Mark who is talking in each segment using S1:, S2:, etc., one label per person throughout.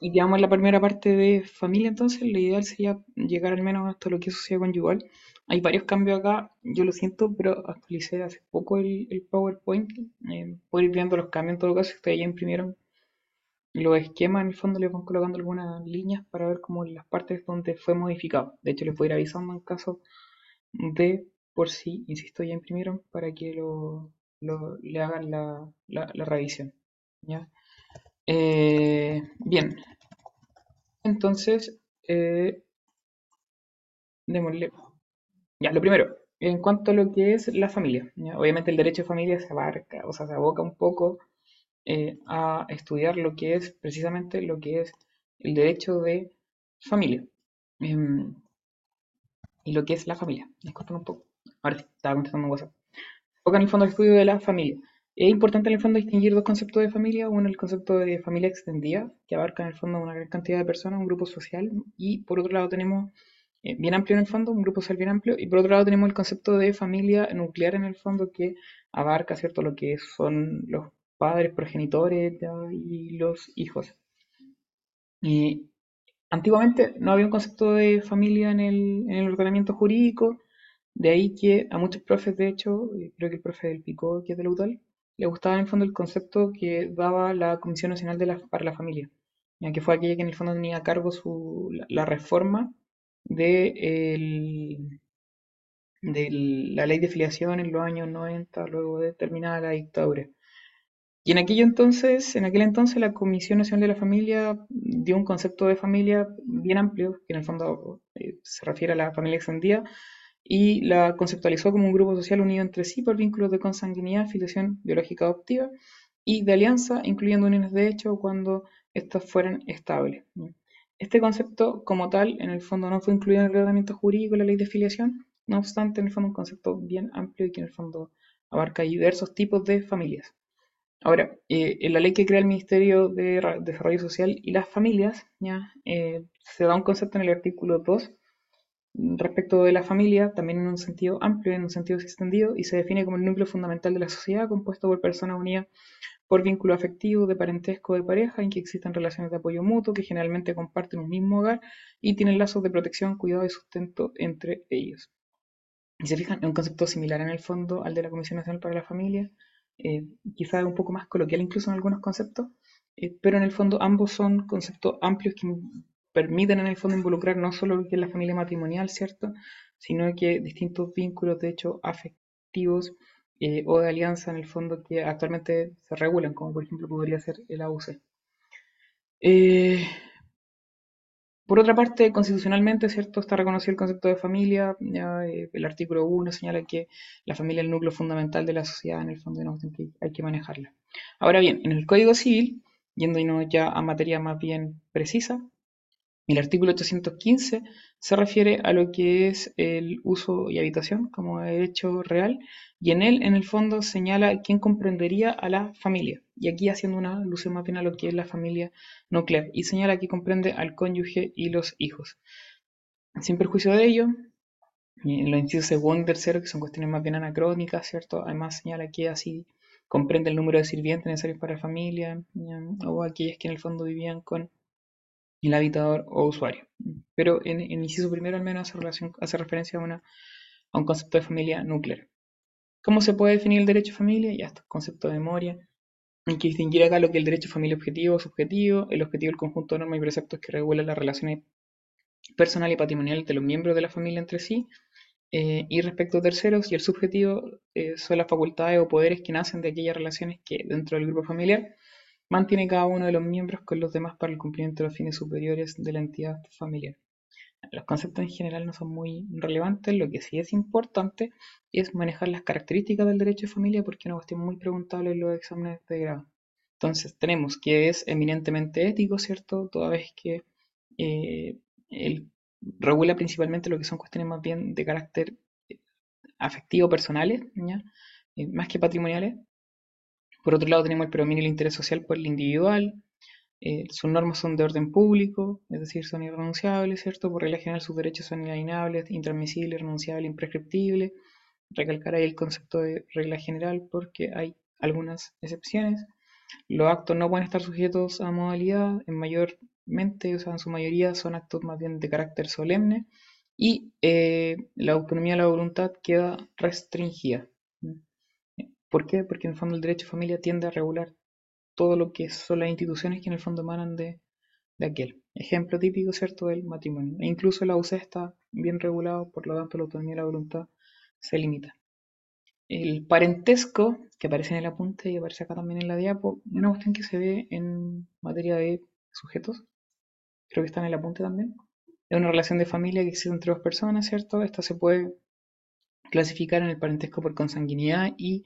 S1: Y digamos la primera parte de familia, entonces, lo ideal sería llegar al menos hasta lo que es sociedad conyugal. Hay varios cambios acá, yo lo siento, pero actualicé hace poco el, el PowerPoint. Eh, puedo ir viendo los cambios en todo caso, ustedes ya imprimieron los esquemas, en el fondo les van colocando algunas líneas para ver como las partes donde fue modificado. De hecho, les voy a ir avisando en caso de, por si, insisto, ya imprimieron, para que lo, lo- le hagan la, la, la revisión. ¿ya? Eh, bien, entonces, eh, démosle. Ya, lo primero, en cuanto a lo que es la familia, ¿ya? Obviamente el derecho de familia se abarca, o sea, se aboca un poco eh, a estudiar lo que es precisamente lo que es el derecho de familia em, y lo que es la familia. Disculpen un poco. Ahora sí, estaba contestando un WhatsApp. Se enfoca en el fondo el estudio de la familia. Es importante en el fondo distinguir dos conceptos de familia. Uno, el concepto de familia extendida, que abarca en el fondo una gran cantidad de personas, un grupo social. Y por otro lado tenemos, eh, bien amplio en el fondo, un grupo social bien amplio. Y por otro lado tenemos el concepto de familia nuclear en el fondo, que abarca, ¿cierto?, lo que son los padres, progenitores y los hijos. Antiguamente no había un concepto de familia en el, en el ordenamiento jurídico, de ahí que a muchos profes, de hecho, eh, creo que el profe del Picó, que es de la UTAL, le gustaba en el fondo el concepto que daba la Comisión Nacional para la Familia, ya que fue aquella que en el fondo tenía a cargo la, reforma de la ley de filiación en los años 90, luego de terminada la dictadura. Y en aquello entonces, en aquel entonces la Comisión Nacional de la Familia dio un concepto de familia bien amplio, que en el fondo eh, se refiere a la familia extendida, y la conceptualizó como un grupo social unido entre sí por vínculos de consanguinidad, filiación biológica adoptiva y de alianza, incluyendo uniones de hecho cuando éstas fueran estables. Este concepto, como tal, en el fondo no fue incluido en el ordenamiento jurídico de la ley de filiación, no obstante, en el fondo un concepto bien amplio y que en el fondo abarca diversos tipos de familias. Ahora, eh, en la ley que crea el Ministerio de Desarrollo Social y las Familias, eh, se da un concepto en el artículo 2 respecto de la familia, también en un sentido amplio, en un sentido extendido, y se define como el núcleo fundamental de la sociedad, compuesto por personas unidas por vínculo afectivo, de parentesco, de pareja, en que existen relaciones de apoyo mutuo, que generalmente comparten un mismo hogar y tienen lazos de protección, cuidado y sustento entre ellos. Y se fijan, es un concepto similar en el fondo al de la Comisión Nacional para la Familia, eh, quizás un poco más coloquial incluso en algunos conceptos, eh, pero en el fondo ambos son conceptos amplios que permiten en el fondo involucrar no solo lo que es la familia matrimonial, ¿cierto? Sino que distintos vínculos, de hecho, afectivos eh, o de alianza en el fondo que actualmente se regulan, como por ejemplo podría ser el AUC. Eh, por otra parte, constitucionalmente, ¿cierto? Está reconocido el concepto de familia. Ya, eh, el artículo 1 señala que la familia es el núcleo fundamental de la sociedad, en el fondo, no hay que manejarla. Ahora bien, en el Código Civil, yéndonos ya a materia más bien precisa, el artículo 815 se refiere a lo que es el uso y habitación como derecho real y en él, en el fondo, señala quién comprendería a la familia. Y aquí haciendo una alusión más bien a lo que es la familia nuclear y señala que comprende al cónyuge y los hijos. Sin perjuicio de ello, en los incisos segundo y tercero, que son cuestiones más bien anacrónicas, ¿cierto? Además señala que así comprende el número de sirvientes necesarios para la familia, ¿ya? o aquellas que en el fondo vivían con el habitador o usuario. Pero en, en inciso primero al menos hace, relación, hace referencia a, una, a un concepto de familia nuclear. ¿Cómo se puede definir el derecho a familia? Ya está, concepto de memoria. Hay que distinguir acá lo que el derecho a familia objetivo subjetivo. El objetivo el conjunto de normas y preceptos que regulan las relaciones personales y patrimoniales de los miembros de la familia entre sí. Eh, y respecto a terceros, y el subjetivo eh, son las facultades o poderes que nacen de aquellas relaciones que dentro del grupo familiar mantiene cada uno de los miembros con los demás para el cumplimiento de los fines superiores de la entidad familiar. Los conceptos en general no son muy relevantes, lo que sí es importante es manejar las características del derecho de familia porque es una cuestión muy preguntable en los exámenes de grado. Entonces tenemos que es eminentemente ético, ¿cierto? Toda vez que eh, él regula principalmente lo que son cuestiones más bien de carácter eh, afectivo personales. Eh, más que patrimoniales. Por otro lado tenemos el predominio del interés social por el individual, eh, sus normas son de orden público, es decir, son irrenunciables, ¿cierto? Por regla general sus derechos son inalienables, intransmisibles, irrenunciables, imprescriptibles. Recalcar ahí el concepto de regla general porque hay algunas excepciones. Los actos no pueden estar sujetos a modalidad, en mayormente, o sea, en su mayoría son actos más bien de carácter solemne y eh, la autonomía de la voluntad queda restringida. ¿Por qué? Porque en el fondo el derecho de familia tiende a regular todo lo que son las instituciones que en el fondo emanan de, de aquel. Ejemplo típico, ¿cierto?, del matrimonio. E incluso la UCE está bien regulado, por lo tanto la autonomía de la voluntad se limita. El parentesco, que aparece en el apunte y aparece acá también en la diapo, es una cuestión que se ve en materia de sujetos. Creo que está en el apunte también. Es una relación de familia que existe entre dos personas, ¿cierto? Esta se puede clasificar en el parentesco por consanguinidad y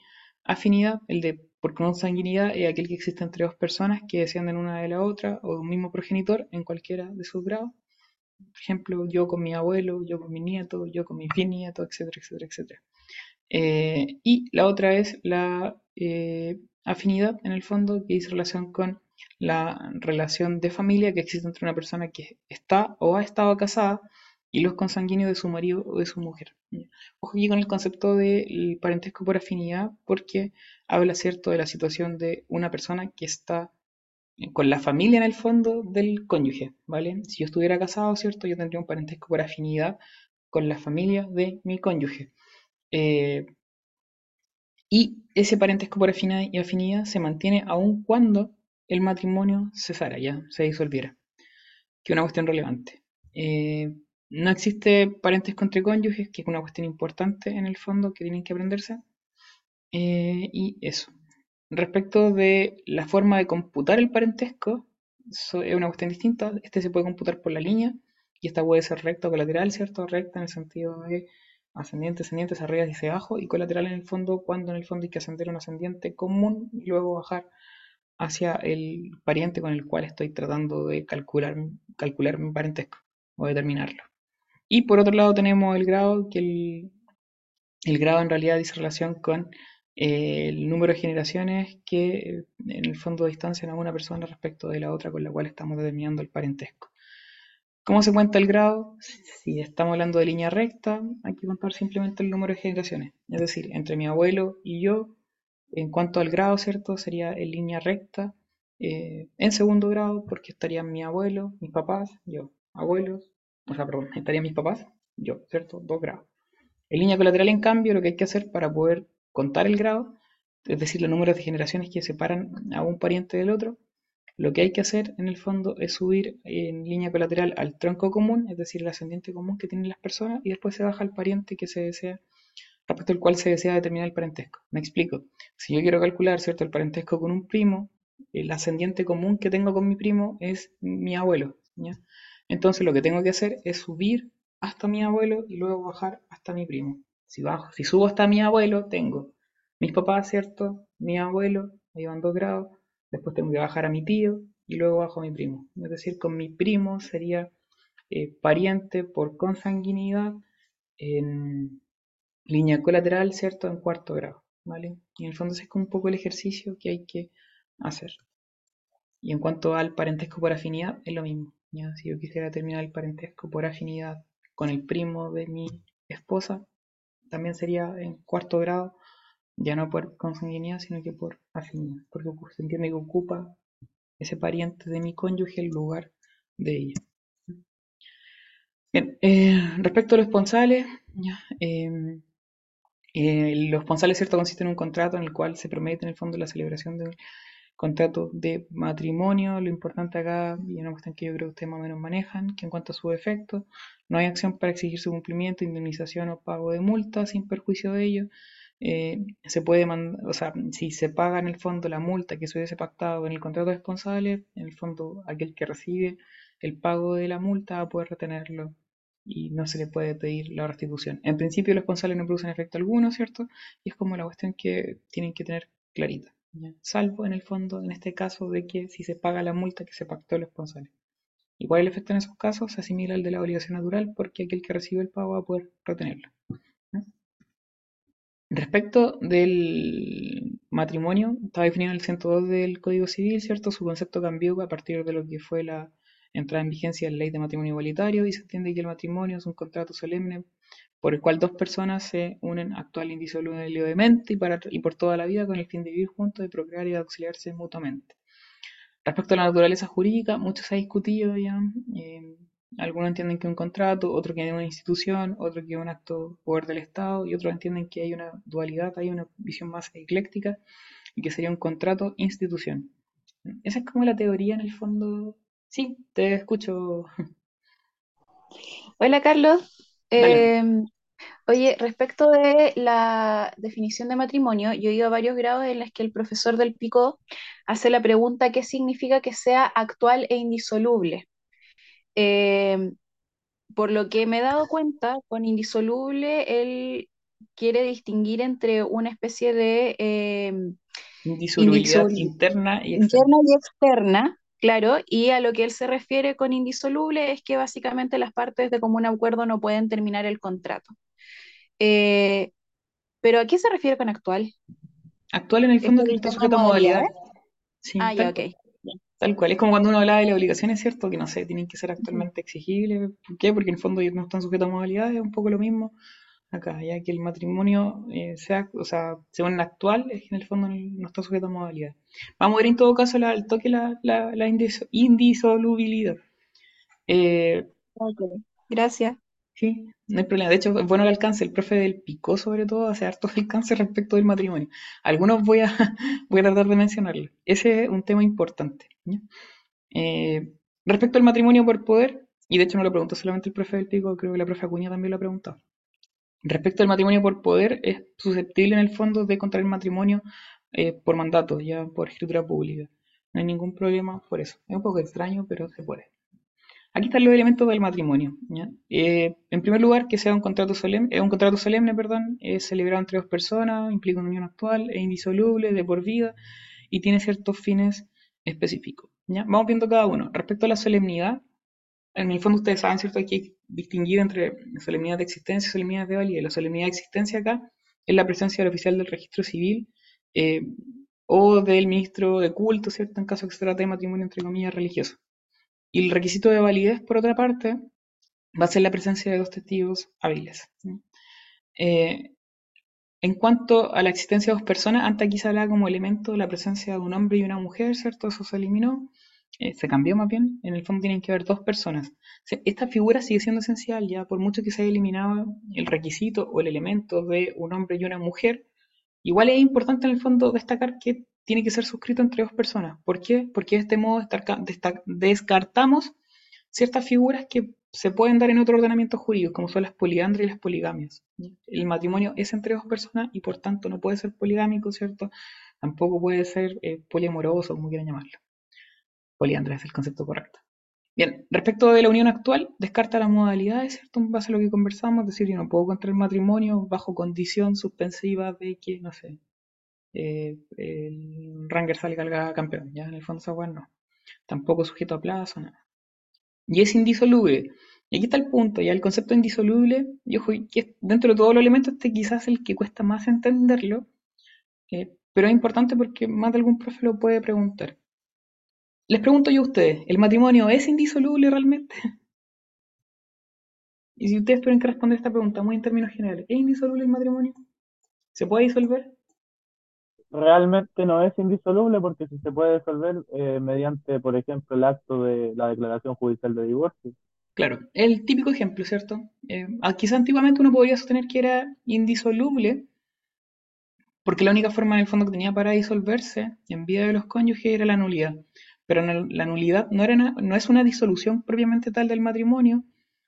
S1: afinidad. El de por consanguinidad es aquel que existe entre dos personas que descienden una de la otra o de un mismo progenitor en cualquiera de sus grados. Por ejemplo, yo con mi abuelo, yo con mi nieto, yo con mi bisnieto, etcétera, etcétera, etcétera. Eh, y la otra es la eh, afinidad, en el fondo, que dice relación con la relación de familia que existe entre una persona que está o ha estado casada y los consanguíneos de su marido o de su mujer. Ojo aquí con el concepto del parentesco por afinidad, porque habla, ¿cierto?, de la situación de una persona que está con la familia en el fondo del cónyuge, ¿vale? Si yo estuviera casado, ¿cierto?, yo tendría un parentesco por afinidad con la familia de mi cónyuge. Eh, y ese parentesco por afinidad se mantiene aun cuando el matrimonio cesara, ya se disolviera. Que es una cuestión relevante. Eh, no existe parentesco entre cónyuges, que es una cuestión importante en el fondo que tienen que aprenderse. Eh, y eso. Respecto de la forma de computar el parentesco, es una cuestión distinta. Este se puede computar por la línea y esta puede ser recta o colateral, ¿cierto? Recta en el sentido de ascendiente, ascendiente, hacia arriba y hacia abajo, y colateral en el fondo cuando en el fondo hay que ascender un ascendiente común y luego bajar hacia el pariente con el cual estoy tratando de calcular, calcular mi parentesco o determinarlo. Y por otro lado tenemos el grado, que el, el grado en realidad dice relación con eh, el número de generaciones que en el fondo distancian a una persona respecto de la otra con la cual estamos determinando el parentesco. ¿Cómo se cuenta el grado? Si estamos hablando de línea recta, hay que contar simplemente el número de generaciones. Es decir, entre mi abuelo y yo, en cuanto al grado, ¿cierto? Sería en línea recta. Eh, en segundo grado, porque estarían mi abuelo, mis papás, yo, abuelos, o sea, perdón, estarían mis papás, yo, ¿cierto? Dos grados. En línea colateral, en cambio, lo que hay que hacer para poder contar el grado, es decir, los números de generaciones que separan a un pariente del otro, lo que hay que hacer en el fondo es subir en línea colateral al tronco común, es decir, el ascendiente común que tienen las personas, y después se baja al pariente que se desea, respecto al cual se desea determinar el parentesco. Me explico. Si yo quiero calcular, ¿cierto?, el parentesco con un primo, el ascendiente común que tengo con mi primo es mi abuelo, ¿ya? Entonces lo que tengo que hacer es subir hasta mi abuelo y luego bajar hasta mi primo. Si, bajo, si subo hasta mi abuelo, tengo mis papás, ¿cierto? Mi abuelo, ahí van dos grados. Después tengo que bajar a mi tío y luego bajo a mi primo. Es decir, con mi primo sería eh, pariente por consanguinidad en línea colateral, ¿cierto? En cuarto grado, ¿vale? Y en el fondo ese es como un poco el ejercicio que hay que hacer. Y en cuanto al parentesco por afinidad, es lo mismo. Si yo quisiera terminar el parentesco por afinidad con el primo de mi esposa, también sería en cuarto grado, ya no por consanguinidad, sino que por afinidad, porque se entiende que ocupa ese pariente de mi cónyuge el lugar de ella. Bien, eh, respecto a los esponsales, em, eh, los esponsales, ¿cierto?, consisten en un contrato en el cual se promete en el fondo la celebración de contrato de matrimonio, lo importante acá, y una cuestión que yo creo que ustedes más o menos manejan, que en cuanto a su efecto, no hay acción para exigir su cumplimiento, indemnización o pago de multa sin perjuicio de ello. Eh, se puede mandar, o sea, si se paga en el fondo la multa que se hubiese pactado en el contrato responsable, en el fondo aquel que recibe el pago de la multa va a poder retenerlo y no se le puede pedir la restitución. En principio los responsables no producen efecto alguno, ¿cierto? Y es como la cuestión que tienen que tener clarita. Salvo en el fondo, en este caso, de que si se paga la multa que se pactó el responsable. Igual el efecto en esos casos se asimila al de la obligación natural porque aquel que recibe el pago va a poder retenerlo. Respecto del matrimonio, estaba definido en el 102 del Código Civil, ¿cierto? Su concepto cambió a partir de lo que fue la entrada en vigencia de la ley de matrimonio igualitario y se entiende que el matrimonio es un contrato solemne por el cual dos personas se unen actual indisolublemente y, para, y por toda la vida con el fin de vivir juntos, de procrear y de auxiliarse mutuamente. Respecto a la naturaleza jurídica, mucho se ha discutido ya. Eh, algunos entienden que es un contrato, otros que es una institución, otros que es un acto de poder del Estado y otros entienden que hay una dualidad, hay una visión más ecléctica y que sería un contrato-institución. Esa es como la teoría en el fondo. Sí, te escucho.
S2: Hola Carlos. Em, oye, respecto de la definición de matrimonio, yo he ido a varios grados en los que el profesor del Pico hace la pregunta qué significa que sea actual e indisoluble. Em, por lo que me he dado cuenta, con indisoluble él quiere distinguir entre una especie de em,
S1: indisolubilidad interna y
S2: externa. y externa, claro, y a lo que él se refiere con indisoluble es que básicamente las partes de común acuerdo no pueden terminar el contrato. Eh, pero ¿a qué se refiere con actual?
S1: Actual en el fondo que está sujeto a modalidades.
S2: ah, ya, ok.
S1: Tal cual, es como cuando uno habla de las obligaciones, ¿cierto? Que no sé, tienen que ser actualmente exigibles. ¿Por qué? Porque en el fondo no están sujetos a modalidades, es un poco lo mismo acá, ya que el matrimonio eh, sea, o sea, según el actual, es que en el fondo no está sujeto a modalidades. Vamos a ver en todo caso la, el toque la, la, la indisolubilidad.
S2: Eh, gracias.
S1: Sí, no hay problema. De hecho, es bueno el alcance. El profe del Picó, sobre todo, hace harto alcance respecto del matrimonio. Algunos voy a, voy a tratar de mencionarlo. Ese es un tema importante. Eh, respecto al matrimonio por poder, y de hecho no lo preguntó solamente el profe del Pico, creo que la profe Acuña también lo ha preguntado. Respecto al matrimonio por poder, es susceptible en el fondo de contraer matrimonio eh, por mandato, ya por escritura pública. No hay ningún problema por eso. Es un poco extraño, pero se puede. Aquí están los elementos del matrimonio. Eh, en primer lugar, que sea un contrato solemne, un contrato solemne, perdón, es celebrado entre dos personas, implica una unión actual, es indisoluble, de por vida y tiene ciertos fines específicos. ¿ya? Vamos viendo cada uno. Respecto a la solemnidad, en el fondo ustedes saben, ¿cierto? Hay que distinguir entre solemnidad de existencia y solemnidad de validez. La solemnidad de existencia acá es la presencia del oficial del registro civil eh, o del ministro de culto, ¿cierto? En caso que se trate de matrimonio, entre comillas, religioso. Y el requisito de validez, por otra parte, va a ser la presencia de dos testigos hábiles. Eh, en cuanto a la existencia de dos personas, antes aquí se hablaba como elemento la presencia de un hombre y una mujer, ¿cierto? Eso se eliminó, eh, se cambió más bien. En el fondo tienen que haber dos personas. esta figura sigue siendo esencial, ya por mucho que se haya eliminado el requisito o el elemento de un hombre y una mujer, igual es importante en el fondo destacar que tiene que ser suscrito entre dos personas. ¿Por qué? Porque de este modo descartamos ciertas figuras que se pueden dar en otro ordenamiento jurídico, como son las poliandrias y las poligamias. El matrimonio es entre dos personas y por tanto no puede ser poligámico, ¿cierto? Tampoco puede ser eh, poliamoroso, como quieran llamarlo. Poliandria es el concepto correcto. Bien, respecto de la unión actual, descarta las modalidades, ¿cierto? En base a lo que conversamos, es decir, yo no puedo contraer matrimonio bajo condición suspensiva de que, no sé, eh, el Ranger salga campeón, ya en el fondo esa no. Tampoco sujeto a plazo, nada. Y es indisoluble. Y aquí está el punto, ya el concepto indisoluble, yo que dentro de todos los elementos este quizás es el que cuesta más entenderlo, eh, pero es importante porque más de algún profe lo puede preguntar. Les pregunto yo a ustedes, ¿el matrimonio es indisoluble realmente? Y si ustedes tienen que responder esta pregunta muy en términos generales, ¿es indisoluble el matrimonio? ¿Se puede disolver?
S3: realmente no es indisoluble porque si se puede disolver eh, mediante, por ejemplo, el acto de la declaración judicial de divorcio.
S1: Claro, el típico ejemplo, ¿cierto? Eh, quizá antiguamente uno podría sostener que era indisoluble porque la única forma en el fondo que tenía para disolverse en vida de los cónyuges era la nulidad. Pero la nulidad no, es una disolución propiamente tal del matrimonio,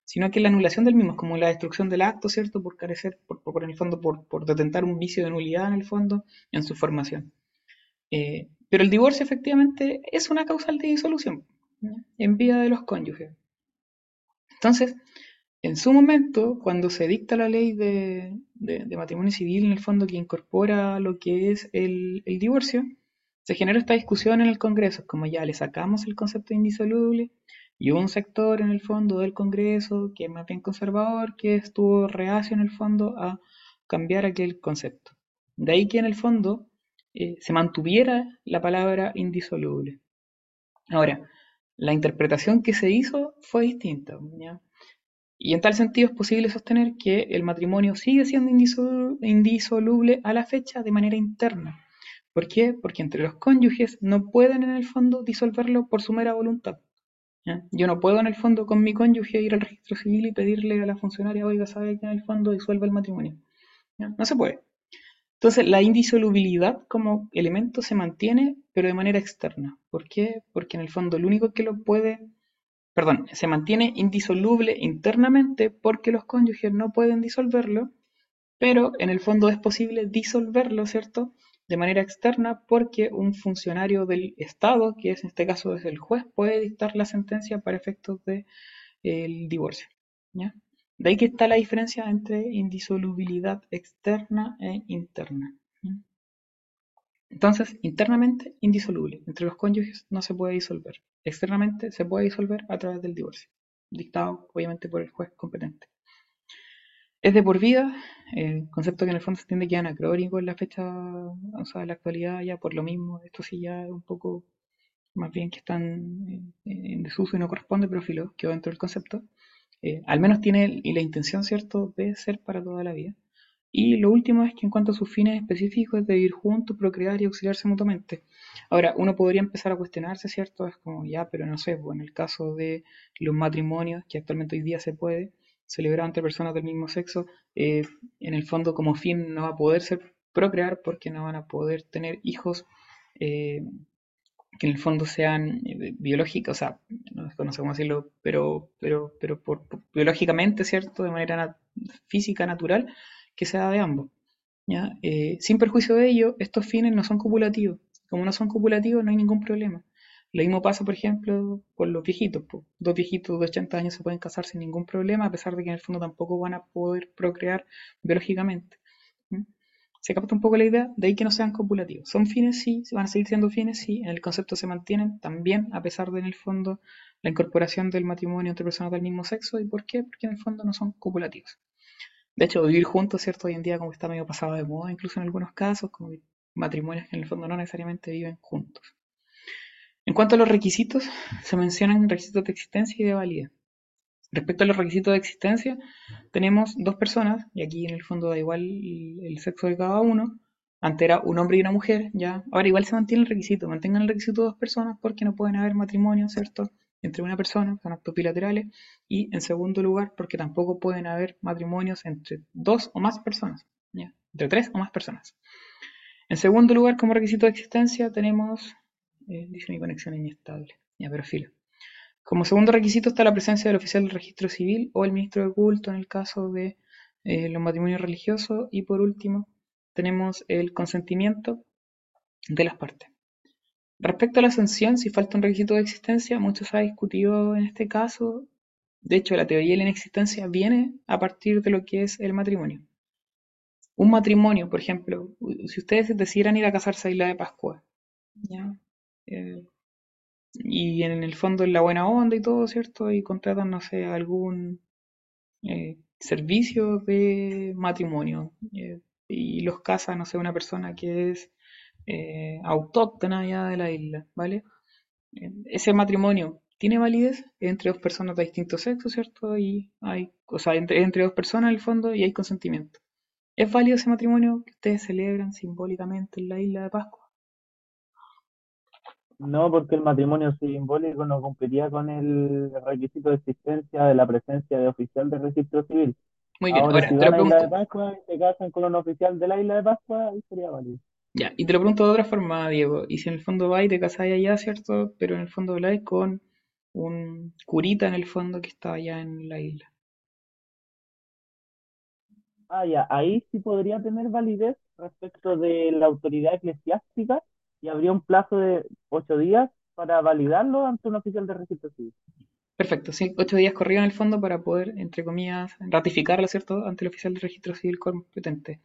S1: sino que la anulación del mismo es como la destrucción del acto, ¿cierto? Por carecer, por, por en el fondo, por, por, detentar un vicio de nulidad en el fondo en su formación. Eh, pero el divorcio efectivamente es una causal de disolución en vida de los cónyuges. Entonces, en su momento, cuando se dicta la ley de, de, matrimonio civil, en el fondo que incorpora lo que es el divorcio, se genera esta discusión en el Congreso, como ya le sacamos el concepto de indisoluble, y hubo un sector en el fondo del Congreso que es más bien conservador, que estuvo reacio en el fondo a cambiar aquel concepto. De ahí que en el fondo eh, se mantuviera la palabra indisoluble. Ahora, la interpretación que se hizo fue distinta. Y en tal sentido es posible sostener que el matrimonio sigue siendo indisoluble a la fecha de manera interna. ¿Por qué? Porque entre los cónyuges no pueden en el fondo disolverlo por su mera voluntad. Yo no puedo en el fondo con mi cónyuge ir al registro civil y pedirle a la funcionaria, oiga, ¿sabe que en el fondo disuelva el matrimonio? No se puede. Entonces, la indisolubilidad como elemento se mantiene, pero de manera externa. ¿Por qué? Porque en el fondo lo único que lo puede, perdón, se mantiene indisoluble internamente porque los cónyuges no pueden disolverlo, pero en el fondo es posible disolverlo, ¿cierto? De manera externa porque un funcionario del Estado, que es en este caso es el juez, puede dictar la sentencia para efectos del divorcio. ¿ya? De ahí que está la diferencia entre indisolubilidad externa e interna. Entonces, internamente, indisoluble. Entre los cónyuges no se puede disolver. Externamente se puede disolver a través del divorcio, dictado obviamente por el juez competente. Es de por vida, el concepto que en el fondo se entiende que es anacrónico en la fecha, o sea, en la actualidad ya por lo mismo, esto sí ya es un poco más bien que están en desuso y no corresponde, pero filo, quedó dentro del concepto. Eh, al menos tiene la intención, ¿cierto?, de ser para toda la vida. Y lo último es que en cuanto a sus fines específicos es de vivir juntos, procrear y auxiliarse mutuamente. Ahora, uno podría empezar a cuestionarse, ¿cierto? Es como, ya, pero no sé, pues en el caso de los matrimonios, que actualmente hoy día se puede celebrar entre personas del mismo sexo, eh, en el fondo como fin no va a poder ser procrear porque no van a poder tener hijos eh, que en el fondo sean eh, biológicas, o sea, no, sé cómo decirlo, pero, pero, pero por, biológicamente, ¿cierto? De manera física, natural, que sea de ambos. ¿ya? Eh, sin perjuicio de ello, estos fines no son copulativos. Como no son copulativos, no hay ningún problema. Lo mismo pasa, por ejemplo, con los viejitos. Dos viejitos de 80 años se pueden casar sin ningún problema, a pesar de que en el fondo tampoco van a poder procrear biológicamente. Se capta un poco la idea de ahí que no sean copulativos. Son fines, sí, van a seguir siendo fines, sí, en el concepto se mantienen también, a pesar de en el fondo la incorporación del matrimonio entre personas del mismo sexo. ¿Y por qué? Porque en el fondo no son copulativos. De hecho, vivir juntos, ¿cierto? Hoy en día como está medio pasado de moda, incluso en algunos casos, como matrimonios que en el fondo no necesariamente viven juntos. En cuanto a los requisitos, se mencionan requisitos de existencia y de validez. Respecto a los requisitos de existencia, tenemos dos personas, y aquí en el fondo da igual el, sexo de cada uno. Antes era un hombre y una mujer, ya. Ahora igual se mantiene el requisito, mantengan el requisito de dos personas porque no pueden haber matrimonio, ¿cierto? Entre una persona, son actos bilaterales. Y en segundo lugar, porque tampoco pueden haber matrimonios entre dos o más personas. Entre tres o más personas. En segundo lugar, como requisito de existencia, tenemos. Eh, dice mi conexión inestable. Ya, pero filo. Como segundo requisito está la presencia del oficial del registro civil o el ministro de culto en el caso de eh, los matrimonios religiosos. Y por último, tenemos el consentimiento de las partes. Respecto a la sanción, si falta un requisito de existencia, mucho se ha discutido en este caso. De hecho, la teoría de la inexistencia viene a partir de lo que es el matrimonio. Un matrimonio, por ejemplo, si ustedes decidieran ir a casarse a Isla de Pascua, ¿ya? Eh, y en el fondo es la buena onda y todo, ¿cierto? Y contratan, no sé, algún eh, servicio de matrimonio eh, y los casa, no sé, una persona que es autóctona ya de la isla, ¿vale? Ese matrimonio tiene validez entre dos personas de distinto sexo, ¿cierto? Y hay, o sea, entre, entre dos personas en el fondo y hay consentimiento. ¿Es válido ese matrimonio que ustedes celebran simbólicamente en la isla de Pascua?
S3: No, porque el matrimonio simbólico no cumpliría con el requisito de existencia de la presencia de oficial de registro civil.
S1: Muy bien, ahora,
S3: si
S1: te lo
S3: a Isla de. Pascua y se casan con un oficial de la Isla de Pascua, ahí sería válido.
S1: Ya, y te lo pregunto de otra forma, Diego. Y si en el fondo vais y te casáis allá, ¿cierto? Pero en el fondo habláis con un curita en el fondo que está allá en la isla.
S3: Ah, ya, ahí sí podría tener validez respecto de la autoridad eclesiástica y habría un plazo de ocho días para validarlo ante un oficial de registro civil.
S1: Perfecto, sí, ocho días corridos en el fondo para poder, entre comillas, ratificarlo, ¿cierto?, ante el oficial de registro civil competente.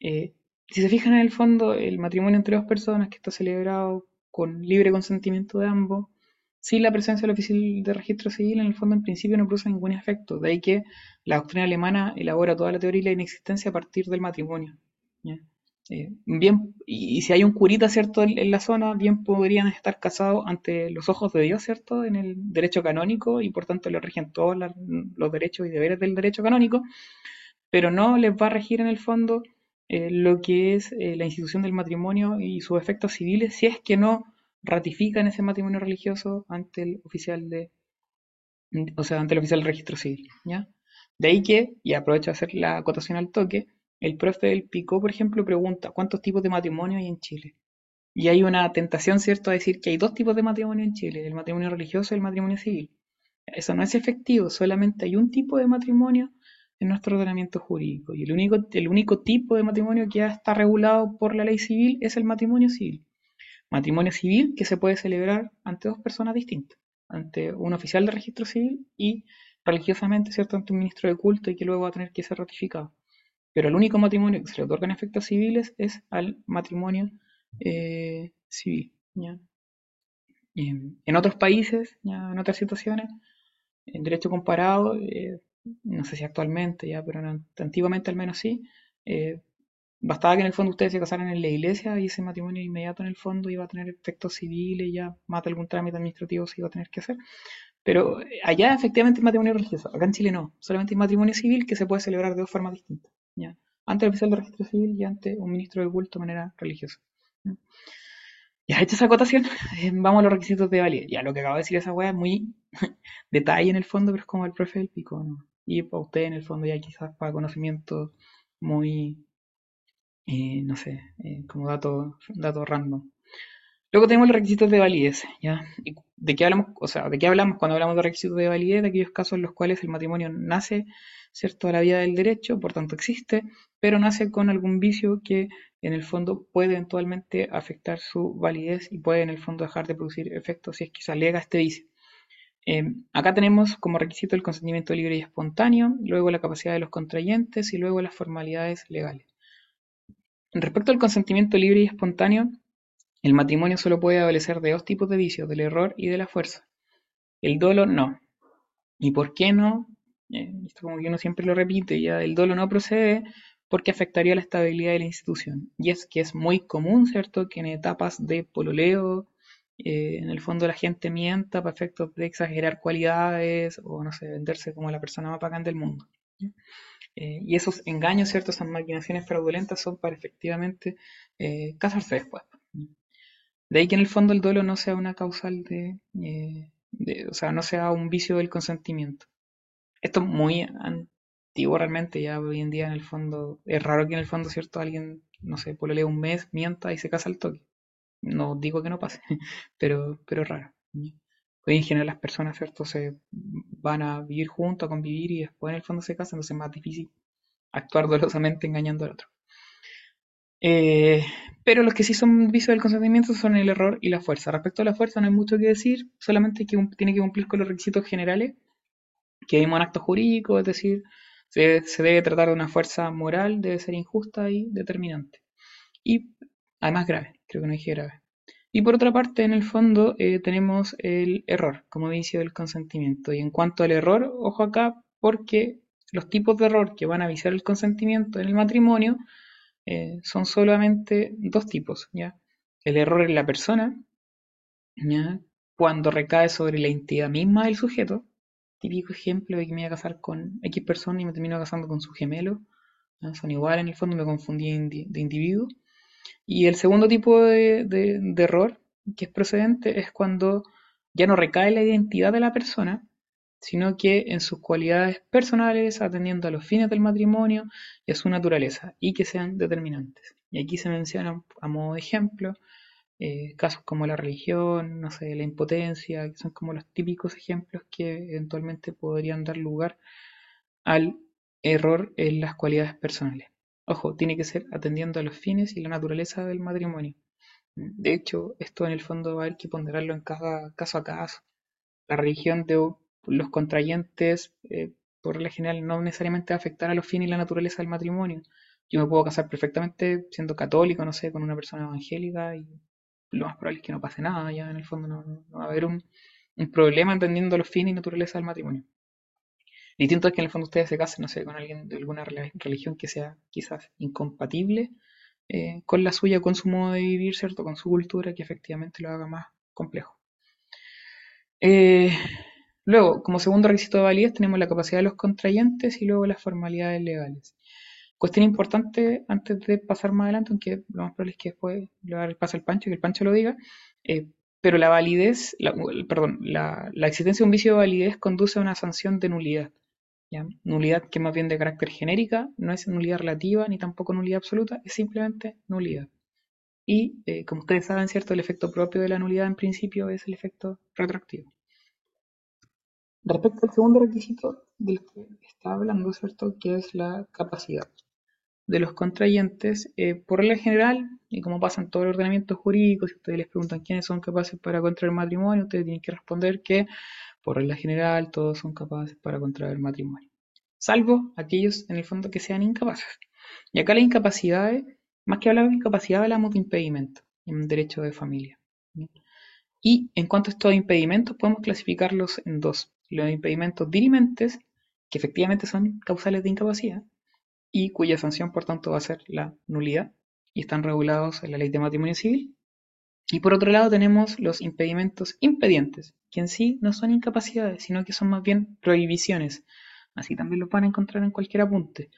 S1: Eh, si se fijan en el fondo, el matrimonio entre dos personas que está celebrado con libre consentimiento de ambos, sin la presencia del oficial de registro civil, en el fondo, en principio no produce ningún efecto. De ahí que la doctrina alemana elabora toda la teoría de la inexistencia a partir del matrimonio. Eh, bien, y, si hay un curita, ¿cierto?, en, la zona, bien podrían estar casados ante los ojos de Dios, ¿cierto?, en el derecho canónico y por tanto le rigen todos los derechos y deberes del derecho canónico, pero no les va a regir en el fondo eh, lo que es eh, la institución del matrimonio y sus efectos civiles si es que no ratifican ese matrimonio religioso ante el oficial de, o sea, ante el oficial registro civil. De ahí que, y aprovecho a hacer la acotación al toque, el profe del Picó, por ejemplo, pregunta cuántos tipos de matrimonio hay en Chile. Y hay una tentación, ¿cierto?, a decir que hay dos tipos de matrimonio en Chile, el matrimonio religioso y el matrimonio civil. Eso no es efectivo, solamente hay un tipo de matrimonio en nuestro ordenamiento jurídico. Y el único, el único tipo de matrimonio que ya está regulado por la ley civil es el matrimonio civil. Matrimonio civil que se puede celebrar ante dos personas distintas, ante un oficial de registro civil y religiosamente, ¿cierto?, ante un ministro de culto y que luego va a tener que ser ratificado. Pero el único matrimonio que se le otorgan efectos civiles es al matrimonio eh, civil. En otros países, en otras situaciones, en derecho comparado, eh, no sé si actualmente ya, pero antiguamente al menos sí, eh, bastaba que en el fondo ustedes se casaran en la iglesia y ese matrimonio inmediato en el fondo iba a tener efectos civiles, ya mata algún trámite administrativo se iba a tener que hacer. Pero eh, allá efectivamente hay matrimonio religioso, acá en Chile no, solamente hay matrimonio civil que se puede celebrar de dos formas distintas. ¿Ya? Ante el oficial de registro civil y ante un ministro de culto de manera religiosa. Ya hecha esa acotación, eh, vamos a los requisitos de validez. Ya lo que acabo de decir esa weá es muy detalle en el fondo, pero es como el profe del pico, ¿no? Y para usted en el fondo ya quizás para conocimiento muy, eh, no sé, eh, como dato, dato random. Luego tenemos los requisitos de validez. ¿De qué hablamos? O sea, ¿de qué hablamos cuando hablamos de requisitos de validez? De aquellos casos en los cuales el matrimonio nace, ¿cierto?, a la vida del derecho, por tanto existe, pero nace con algún vicio que en el fondo puede eventualmente afectar su validez y puede en el fondo dejar de producir efectos si es que se alega este vicio. Em, acá tenemos como requisito el consentimiento libre y espontáneo, luego la capacidad de los contrayentes y luego las formalidades legales. Respecto al consentimiento libre y espontáneo, el matrimonio solo puede adolecer de dos tipos de vicios, del error y de la fuerza. El dolo no. ¿Y por qué no? Eh, esto como que uno siempre lo repite, ya el dolo no procede porque afectaría la estabilidad de la institución. Y es que es muy común, ¿cierto?, que en etapas de pololeo, eh, en el fondo la gente mienta para efectos de exagerar cualidades o, no sé, venderse como la persona más bacán del mundo. Eh, y esos engaños, ¿cierto? Esas maquinaciones fraudulentas son para efectivamente eh, casarse después. De ahí que en el fondo el duelo no sea una causal de, de, o sea, no sea un vicio del consentimiento. Esto es muy antiguo realmente, ya hoy en día en el fondo, es raro que en el fondo, ¿cierto? Alguien, no sé, lea un mes, mienta y se casa al toque. No digo que no pase, pero, pero es raro. Hoy en general las personas, ¿cierto? Se van a vivir juntos, a convivir y después en el fondo se casan, entonces es más difícil actuar dolosamente engañando al otro. Eh, pero los que sí son vicios del consentimiento son el error y la fuerza. Respecto a la fuerza no hay mucho que decir, solamente que tiene que cumplir con los requisitos generales que vimos en acto jurídico, es decir, se, se, debe tratar de una fuerza moral, debe ser injusta y determinante. Y además grave, creo que no dije grave. Y por otra parte, en el fondo, eh, tenemos el error como vicio del consentimiento. Y en cuanto al error, ojo acá, porque los tipos de error que van a viciar el consentimiento en el matrimonio eh, son solamente dos tipos, ¿ya? El error en la persona, ¿ya? Cuando recae sobre la entidad misma del sujeto, típico ejemplo de que me voy a casar con X persona y me termino casando con su gemelo, son iguales en el fondo, me confundí de individuo. Y el segundo tipo de, error que es procedente es cuando ya no recae la identidad de la persona, sino que en sus cualidades personales, atendiendo a los fines del matrimonio y a su naturaleza, y que sean determinantes. Y aquí se mencionan a modo de ejemplo eh, casos como la religión, no sé, la impotencia, que son como los típicos ejemplos que eventualmente podrían dar lugar al error en las cualidades personales. Ojo, tiene que ser atendiendo a los fines y la naturaleza del matrimonio. De hecho, esto en el fondo va a haber que ponderarlo en cada caso a caso. La religión de los contrayentes, eh, por regla general, no necesariamente a afectar a los fines y la naturaleza del matrimonio. Yo me puedo casar perfectamente siendo católico, no sé, con una persona evangélica y lo más probable es que no pase nada, ya en el fondo no, va a haber un, un problema entendiendo los fines y naturaleza del matrimonio. Distinto es que en el fondo ustedes se casen, no sé, con alguien de alguna religión que sea quizás incompatible eh, con la suya, con su modo de vivir, ¿cierto? Con su cultura, que efectivamente lo haga más complejo. Eh, luego, como segundo requisito de validez, tenemos la capacidad de los contrayentes y luego las formalidades legales. Cuestión importante antes de pasar más adelante, aunque lo más probable es que después le va a paso al Pancho, que el Pancho lo diga, eh, pero la validez, perdón, la, existencia de un vicio de validez conduce a una sanción de nulidad. Nulidad que más bien de carácter genérica, no es nulidad relativa ni tampoco nulidad absoluta, es simplemente nulidad. Y eh, como ustedes saben, ¿cierto? El efecto propio de la nulidad en principio es el efecto retroactivo. Respecto al segundo requisito del que está hablando, ¿cierto? Que es la capacidad de los contrayentes, eh, por regla general, y como pasa en todo el ordenamiento jurídico, si ustedes les preguntan quiénes son capaces para contraer matrimonio, ustedes tienen que responder que, por regla general, todos son capaces para contraer matrimonio. Salvo aquellos, en el fondo, que sean incapaces. Y acá la incapacidad, más que hablar de incapacidad, hablamos de impedimento en derecho de familia. Y en cuanto a estos impedimentos, podemos clasificarlos en dos. Los impedimentos dirimentes, que efectivamente son causales de incapacidad, y cuya sanción, por tanto, va a ser la nulidad y están regulados en la ley de matrimonio civil. Y por otro lado tenemos los impedimentos impedientes, que en sí no son incapacidades, sino que son más bien prohibiciones. Así también lo van a encontrar en cualquier apunte.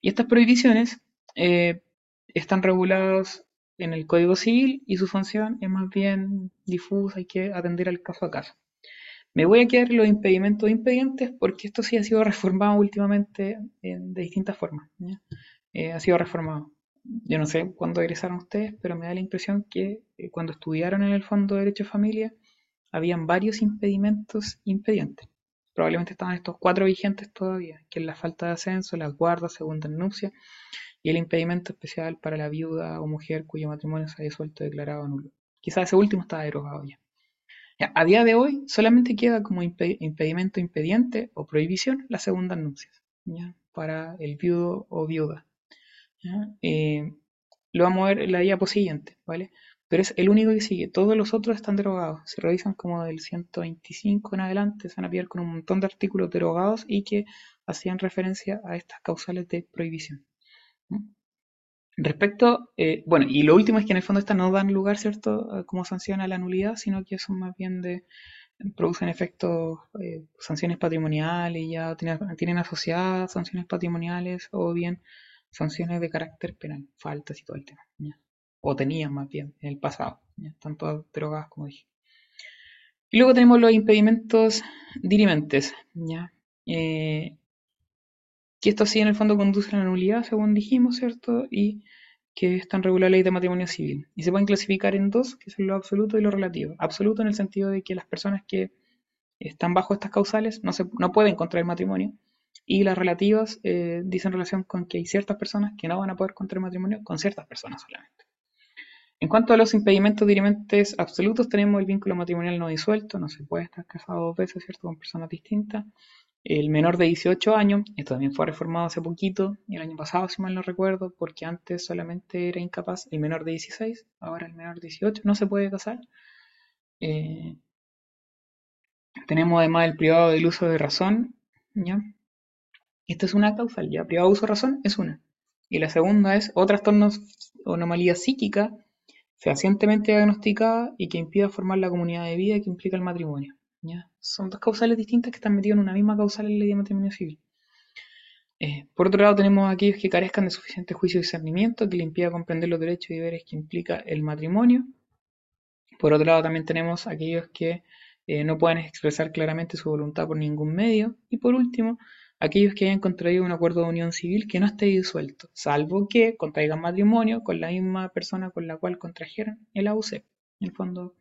S1: Y estas prohibiciones eh, están reguladas en el Código Civil y su función es más bien difusa, hay que atender al caso a caso. Me voy a quedar los impedimentos impedientes porque esto sí ha sido reformado últimamente de distintas formas. Eh, ha sido reformado. Yo no sé cuándo egresaron ustedes, pero me da la impresión que eh, cuando estudiaron en el Fondo de Derecho de Familia, habían varios impedimentos impedientes. Probablemente estaban estos cuatro vigentes todavía, que es la falta de ascenso, la guarda, segunda nupcia y el impedimento especial para la viuda o mujer cuyo matrimonio se ha disuelto declarado nulo. Quizás ese último estaba derogado ya a día de hoy solamente queda como impedimento impediente o prohibición las segundas nupcias para el viudo o viuda. Eh, lo vamos a ver en la diapositiva siguiente, ¿vale? Pero es el único que sigue. Todos los otros están derogados. Se revisan como del 125 en adelante, se van a pillar con un montón de artículos derogados y que hacían referencia a estas causales de prohibición. Respecto, eh, bueno, y lo último es que en el fondo estas no dan lugar, ¿cierto?, como sanción a la nulidad, sino que son más bien de, producen efectos, eh, sanciones patrimoniales, ya tienen, asociadas sanciones patrimoniales o bien sanciones de carácter penal, faltas y todo el tema, o tenían más bien en el pasado, ¿ya? están todas derogadas, como dije. Y luego tenemos los impedimentos dirimentes, ¿ya? Eh, que esto sí en el fondo conduce a la nulidad, según dijimos, ¿cierto? Y que están reguladas la ley de matrimonio civil. Y se pueden clasificar en dos, que son lo absoluto y lo relativo. Absoluto en el sentido de que las personas que están bajo estas causales no, se, no pueden contraer matrimonio. Y las relativas eh, dicen relación con que hay ciertas personas que no van a poder contraer matrimonio con ciertas personas solamente. En cuanto a los impedimentos dirimentes absolutos, tenemos el vínculo matrimonial no disuelto, no se puede estar casado dos veces, ¿cierto?, con personas distintas. El menor de 18 años, esto también fue reformado hace poquito, el año pasado si mal no recuerdo, porque antes solamente era incapaz el menor de 16, ahora el menor de 18 no se puede casar. Eh, tenemos además el privado del uso de razón, ¿ya? Esta es una causal, ya, privado de uso de razón es una. Y la segunda es otra o anomalía psíquica fehacientemente diagnosticada y que impida formar la comunidad de vida que implica el matrimonio. Son dos causales distintas que están metidas en una misma causal en la ley de matrimonio civil. Eh, por otro lado, tenemos aquellos que carezcan de suficiente juicio y discernimiento que le impida comprender los derechos y deberes que implica el matrimonio. Por otro lado, también tenemos aquellos que eh, no pueden expresar claramente su voluntad por ningún medio. Y por último, aquellos que hayan contraído un acuerdo de unión civil que no esté disuelto, salvo que contraigan matrimonio con la misma persona con la cual contrajeron el AUC. En el fondo,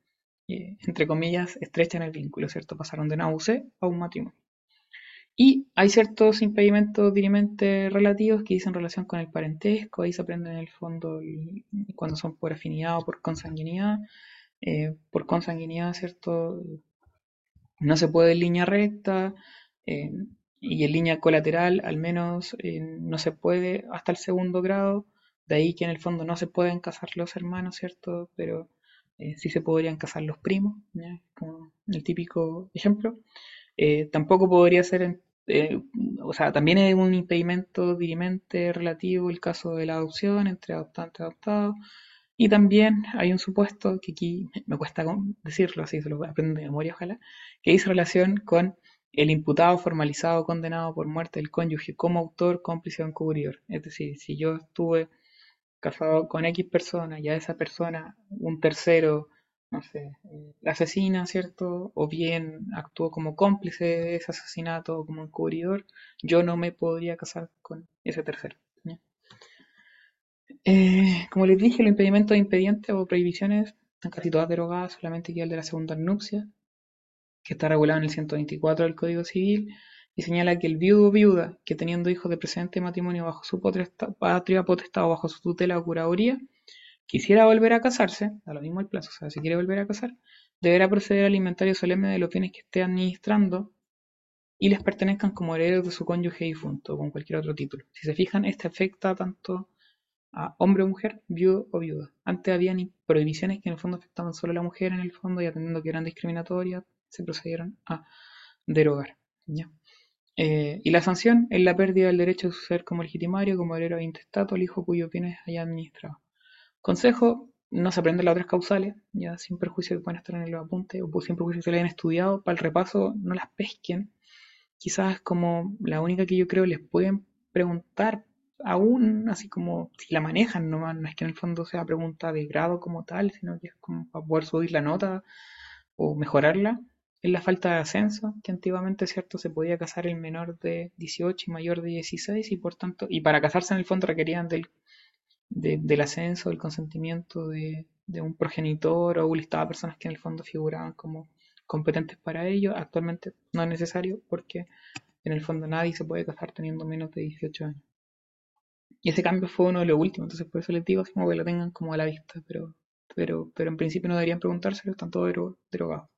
S1: entre comillas, estrechan el vínculo, ¿cierto? Pasaron de una UC a un matrimonio. Y hay ciertos impedimentos dirimentes relativos que dicen relación con el parentesco, ahí se aprende en el fondo cuando son por afinidad o por consanguinidad. Eh, por consanguinidad, ¿cierto? No se puede en línea recta eh, y en línea colateral al menos no se puede hasta el segundo grado, de ahí que en el fondo no se pueden casar los hermanos, ¿cierto? Pero eh, sí se podrían casar los primos, como el típico ejemplo. Eh, tampoco podría ser eh, o sea, también es un impedimento dirimente relativo el caso de la adopción entre adoptante y adoptado. Y también hay un supuesto que aquí me cuesta decirlo, así se lo aprendo de memoria, ojalá, que dice relación con el imputado formalizado condenado por muerte del cónyuge como autor, cómplice o encubridor. Es decir, si yo estuve casado con X persona y a esa persona un tercero no sé, eh, asesina, ¿cierto? O bien actuó como cómplice de ese asesinato o como encubridor, yo no me podría casar con ese tercero. Eh, como les dije, los impedimentos impedientes o prohibiciones están casi todas derogadas, solamente queda el de la segunda nupcia, que está regulado en el 124 del Código Civil, y señala que el viudo o viuda que teniendo hijos de precedente matrimonio bajo su patria potestad o bajo su tutela o curaduría, quisiera volver a casarse, da lo mismo el plazo, o sea, si quiere volver a casar, deberá proceder al inventario solemne de los bienes que esté administrando y les pertenezcan como herederos de su cónyuge difunto o con cualquier otro título. Si se fijan, este afecta tanto a hombre o mujer, viudo o viuda. Antes había prohibiciones que en el fondo afectaban solo a la mujer en el fondo y atendiendo que eran discriminatorias, se procedieron a derogar. Eh, y la sanción es la pérdida del derecho de su ser como legitimario, como heredero intestato, el hijo cuyos bienes haya administrado. Consejo, no se aprenden las otras causales, ya sin perjuicio que puedan estar en el apunte o sin perjuicio que le hayan estudiado, para el repaso no las pesquen. Quizás es como la única que yo creo les pueden preguntar aún, así como si la manejan no es que en el fondo sea pregunta de grado como tal, sino que es como para poder subir la nota o mejorarla, es la falta de ascenso, que antiguamente, cierto, se podía casar el menor de 18 y mayor de 16 y por tanto, y para casarse en el fondo requerían del ascenso, del consentimiento de, un progenitor o un listado de personas que en el fondo figuraban como competentes para ello. Actualmente no es necesario porque en el fondo nadie se puede casar teniendo menos de 18 años. Y ese cambio fue uno de los últimos, entonces por eso les digo, como que lo tengan como a la vista, pero, pero, pero en principio no deberían preguntárselo, están todos derogados.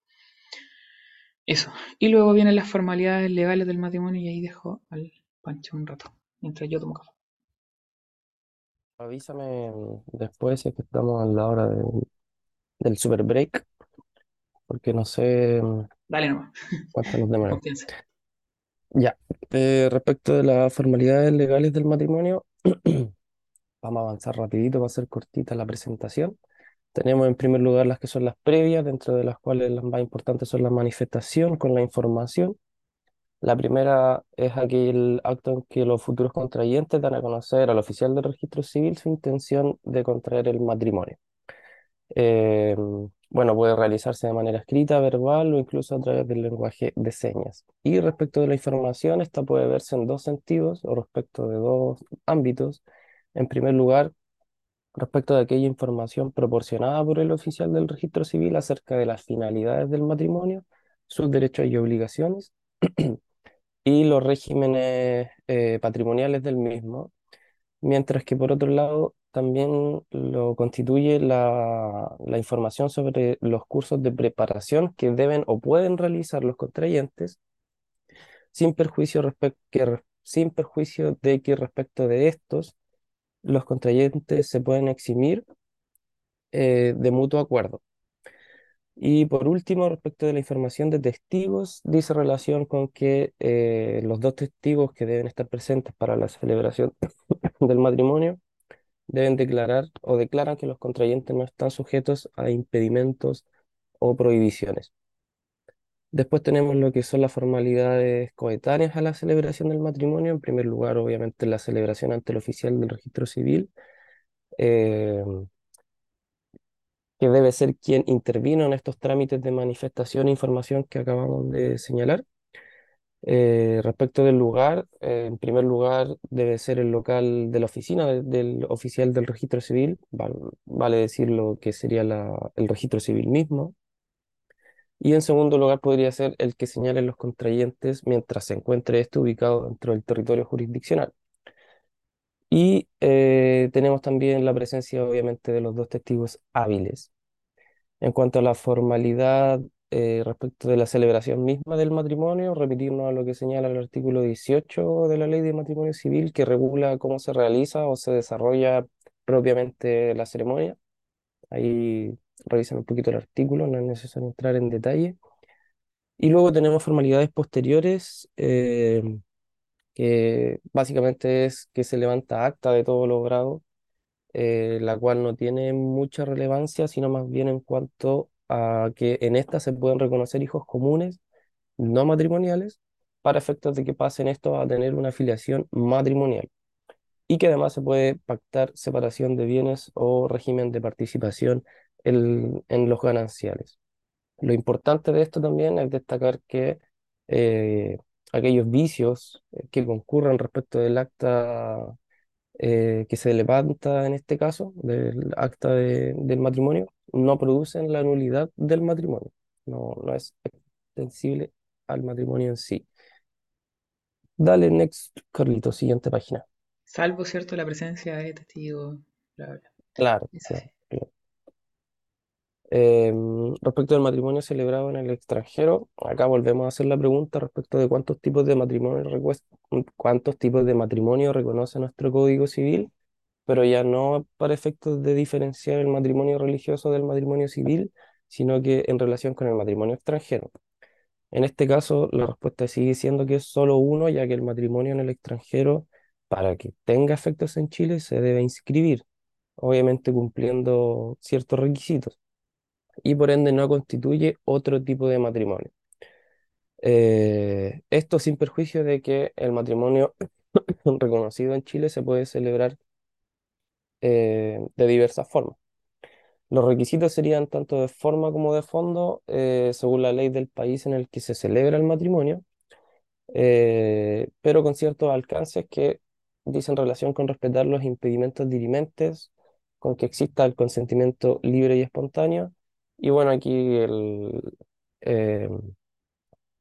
S1: Eso. Y luego vienen las formalidades legales del matrimonio y ahí dejo al Pancho un rato, mientras yo tomo café.
S4: Avísame después si es que estamos a la hora del super break, porque no sé
S1: Dale nomás,
S4: cuánto nos demora.
S1: confianza.
S4: Ya, eh, respecto de las formalidades legales del matrimonio, vamos a avanzar rapidito, va a ser cortita la presentación. Tenemos en primer lugar las que son las previas, dentro de las cuales las más importantes son la manifestación con la información, la primera es aquel acto en que los futuros contrayentes dan a conocer al oficial del registro civil su intención de contraer el matrimonio. Eh, bueno, puede realizarse de manera escrita, verbal o incluso a través del lenguaje de señas. Y respecto de la información, esta puede verse en dos sentidos o respecto de dos ámbitos. En primer lugar, respecto de aquella información proporcionada por el oficial del registro civil acerca de las finalidades del matrimonio, sus derechos y obligaciones y los regímenes eh, patrimoniales del mismo, mientras que por otro lado también lo constituye la, información sobre los cursos de preparación que deben o pueden realizar los contrayentes, sin perjuicio, sin perjuicio de que respecto de estos, los contrayentes se pueden eximir eh, de mutuo acuerdo. Y por último, respecto de la información de testigos, dice relación con que eh, los dos testigos que deben estar presentes para la celebración del matrimonio deben declarar o declaran que los contrayentes no están sujetos a impedimentos o prohibiciones. Después tenemos lo que son las formalidades coetáneas a la celebración del matrimonio. En primer lugar, obviamente, la celebración ante el oficial del registro civil. Eh, que debe ser quien intervino en estos trámites de manifestación e información que acabamos de señalar. Eh, respecto del lugar, eh, en primer lugar debe ser el local de la oficina del oficial del registro civil, vale, decir lo que sería el registro civil mismo. Y en segundo lugar podría ser el que señalen los contrayentes mientras se encuentre este ubicado dentro del territorio jurisdiccional. Y eh, tenemos también la presencia, obviamente, de los dos testigos hábiles. En cuanto a la formalidad eh, respecto de la celebración misma del matrimonio, remitirnos a lo que señala el artículo 18 de la Ley de Matrimonio Civil, que regula cómo se realiza o se desarrolla propiamente la ceremonia. Ahí revisan un poquito el artículo, no es necesario entrar en detalle. Y luego tenemos formalidades posteriores, eh, que básicamente es que se levanta acta de todo logrado, eh, la cual no tiene mucha relevancia, sino más bien en cuanto a que en esta se pueden reconocer hijos comunes, no matrimoniales, para efectos de que pasen estos a tener una afiliación matrimonial. Y que además se puede pactar separación de bienes o régimen de participación en, en los gananciales. Lo importante de esto también es destacar que eh, aquellos vicios eh, que concurran respecto del acta eh, que se levanta en este caso, del acta de- del matrimonio, no producen la nulidad del matrimonio. No, no es extensible al matrimonio en sí. Dale, next, Carlito, siguiente página.
S1: Salvo, ¿cierto?, la presencia de testigos, bla, bla.
S4: Claro,
S1: Es
S4: claro, Em, respecto al matrimonio celebrado en el extranjero, acá volvemos a hacer la pregunta respecto de cuántos tipos de matrimonio cuántos tipos de matrimonio reconoce nuestro Código Civil, pero ya no para efectos de diferenciar el matrimonio religioso del matrimonio civil, sino que en relación con el matrimonio extranjero. En este caso, la respuesta sigue siendo que es solo uno, ya que el matrimonio en el extranjero, para que tenga efectos en Chile, se debe inscribir, obviamente cumpliendo ciertos requisitos y por ende no constituye otro tipo de matrimonio. Eh, esto sin perjuicio de que el matrimonio reconocido en Chile se puede celebrar eh, de diversas formas. Los requisitos serían tanto de forma como de fondo, eh, según la ley del país en el que se celebra el matrimonio, eh, pero con ciertos alcances que dicen relación con respetar los impedimentos dirimentes, con que exista el consentimiento libre y espontáneo. Y bueno, aquí el, eh,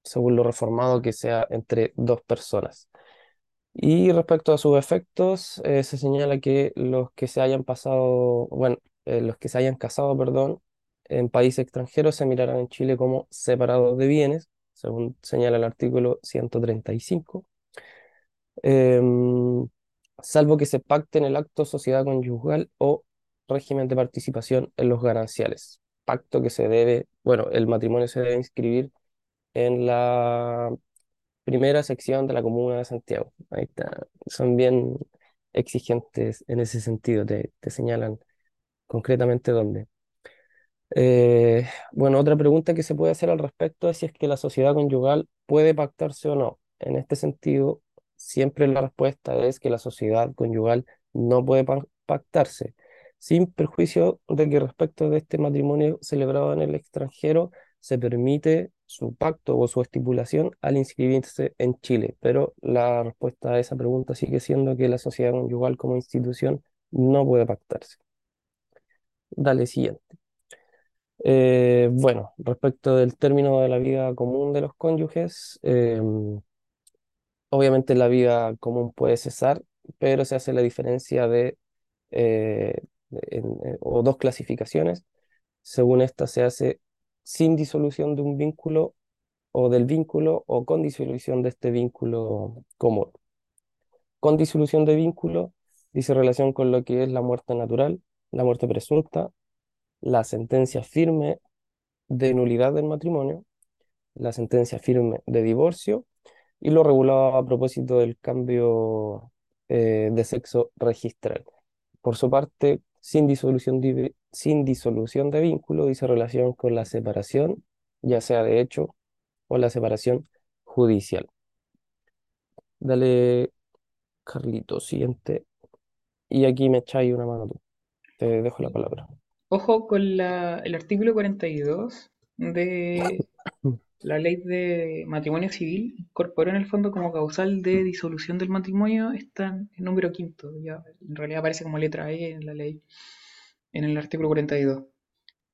S4: según lo reformado, que sea entre dos personas. Y respecto a sus efectos, eh, se señala que los que se hayan pasado, bueno, eh, los que se hayan casado, perdón, en países extranjeros se mirarán en Chile como separados de bienes, según señala el artículo 135, em, salvo que se pacte en el acto sociedad conyugal o régimen de participación en los gananciales. Pacto que se debe, bueno, el matrimonio se debe inscribir en la primera sección de la Comuna de Santiago. Ahí está. Son bien exigentes en ese sentido, te, te señalan concretamente dónde. Eh, bueno, otra pregunta que se puede hacer al respecto es si es que la sociedad conyugal puede pactarse o no. En este sentido, siempre la respuesta es que la sociedad conyugal no puede pa- pactarse, sin perjuicio de que respecto de este matrimonio celebrado en el extranjero se permite su pacto o su estipulación al inscribirse en Chile, pero la respuesta a esa pregunta sigue siendo que la sociedad conyugal como institución no puede pactarse. Dale, siguiente. Eh, bueno, respecto del término de la vida común de los cónyuges, em, obviamente la vida común puede cesar, pero se hace la diferencia de, eh, eh, o dos clasificaciones. Según esta se hace sin disolución de un vínculo o del vínculo o con disolución de este vínculo común. Con disolución de vínculo dice relación con lo que es la muerte natural, la muerte presunta, la sentencia firme de nulidad del matrimonio, la sentencia firme de divorcio y lo regulado a propósito del cambio eh, de sexo registral. Por su parte, sin disolución de, sin disolución de vínculo, dice relación con la separación, ya sea de hecho o la separación judicial. Dale, Carlito, siguiente. Y aquí me echáis una mano tú. Te dejo la palabra.
S1: Ojo con la- el artículo 42 de la ley de matrimonio civil, incorporó en el fondo como causal de disolución del matrimonio, está el número quinto, ya en realidad aparece como letra E en la ley, en el artículo 42,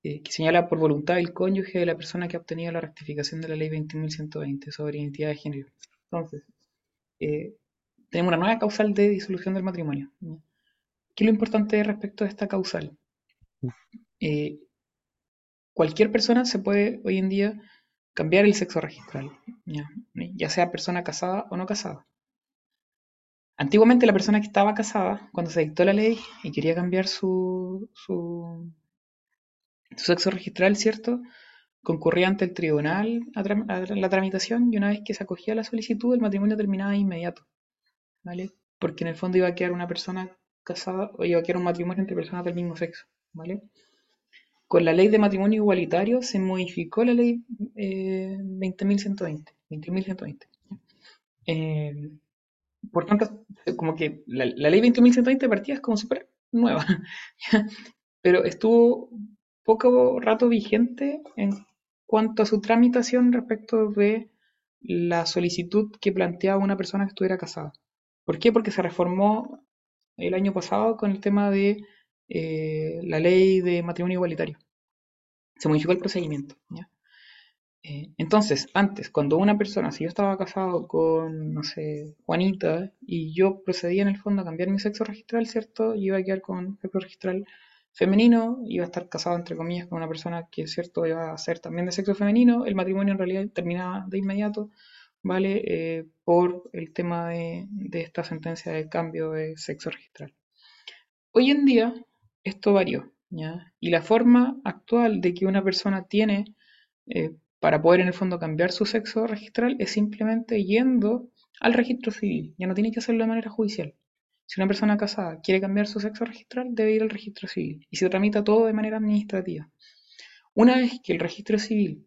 S1: eh, que señala por voluntad del cónyuge de la persona que ha obtenido la rectificación de la ley 21.120 sobre identidad de género. Entonces, eh, tenemos una nueva causal de disolución del matrimonio. ¿Qué es lo importante respecto a esta causal? Eh, cualquier persona se puede hoy en día cambiar el sexo registral, ya, sea persona casada o no casada. Antiguamente la persona que estaba casada, cuando se dictó la ley y quería cambiar su, su, su sexo registral, ¿cierto? concurría ante el tribunal a, la tramitación y una vez que se acogía la solicitud, el matrimonio terminaba de inmediato, ¿vale? Porque en el fondo iba a quedar una persona casada o iba a quedar un matrimonio entre personas del mismo sexo, ¿vale? Con la ley de matrimonio igualitario se modificó la ley eh, 20.120, 20.120. Eh, por tanto, como que la, la ley 20.120 partía como súper nueva, pero estuvo poco rato vigente en cuanto a su tramitación respecto de la solicitud que planteaba una persona que estuviera casada. ¿Por qué? Porque se reformó el año pasado con el tema de eh, la ley de matrimonio igualitario. Se modificó el procedimiento. Eh, entonces, antes, cuando una persona, si yo estaba casado con, no sé, Juanita, y yo procedía en el fondo a cambiar mi sexo registral, ¿cierto? Yo iba a quedar con sexo registral femenino, iba a estar casado, entre comillas, con una persona que, ¿cierto?, iba a ser también de sexo femenino, el matrimonio en realidad terminaba de inmediato, ¿vale? Eh, por el tema de, esta sentencia de cambio de sexo registral. Hoy en día, esto varió, Y la forma actual de que una persona tiene eh, para poder en el fondo cambiar su sexo registral es simplemente yendo al registro civil, ya no tiene que hacerlo de manera judicial. Si una persona casada quiere cambiar su sexo registral, debe ir al registro civil y se tramita todo de manera administrativa. Una vez que el registro civil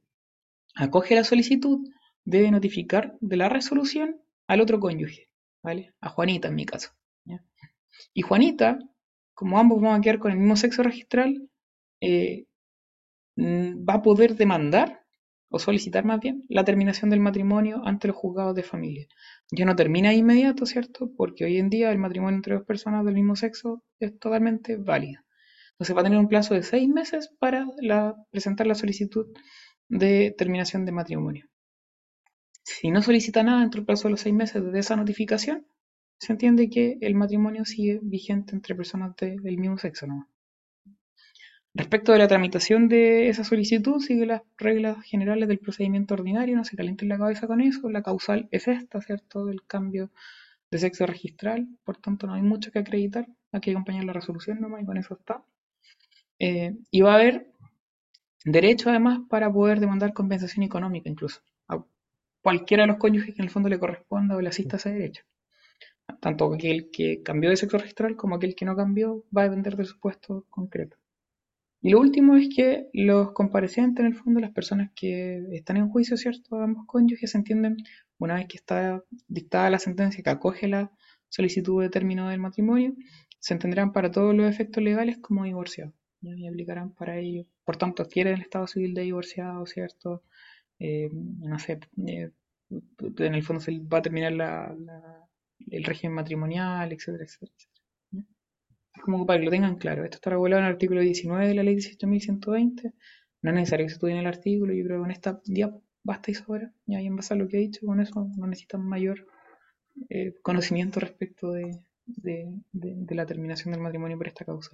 S1: acoge la solicitud, debe notificar de la resolución al otro cónyuge, ¿vale? A Juanita en mi caso. Y Juanita, como ambos van a quedar con el mismo sexo registral, eh, mm, va a poder demandar o solicitar más bien la terminación del matrimonio ante los juzgados de familia. Ya no termina de inmediato, ¿cierto? Porque hoy en día el matrimonio entre dos personas del mismo sexo es totalmente válido. Entonces va a tener un plazo de seis meses para presentar la solicitud de terminación de matrimonio. Si no solicita nada dentro del plazo de los seis meses de esa notificación, se entiende que el matrimonio sigue vigente entre personas del mismo sexo. ¿no? Respecto de la tramitación de esa solicitud, sigue las reglas generales del procedimiento ordinario, no se calienten la cabeza con eso, la causal es esta, ¿cierto?, del cambio de sexo registral, por tanto no hay mucho que acreditar, hay que acompañar la resolución nomás y con eso está. Eh, y va a haber derecho además para poder demandar compensación económica incluso, a cualquiera de los cónyuges que en el fondo le corresponda o le asista ese derecho. Tanto aquel que cambió de sexo registral como aquel que no cambió va a depender del supuesto concreto. Y lo último es que los comparecientes, en el fondo, las personas que están en juicio, ¿cierto? Ambos cónyuges se entienden, una vez que está dictada la sentencia que acoge la solicitud de término del matrimonio, se entenderán para todos los efectos legales como divorciados. Y aplicarán para ello. Por tanto, adquieren el estado civil de divorciado, ¿cierto? Eh, no sé, eh, en el fondo se va a terminar el régimen matrimonial, etcétera, etcétera como para que lo tengan claro. Esto está regulado en el artículo 19 de la ley 18.120. No es necesario que se estudien el artículo, yo creo que con esta ya basta y sobra. Ya, y en base a lo que he dicho, con eso no necesitan mayor eh, conocimiento respecto de, la terminación del matrimonio por esta causa.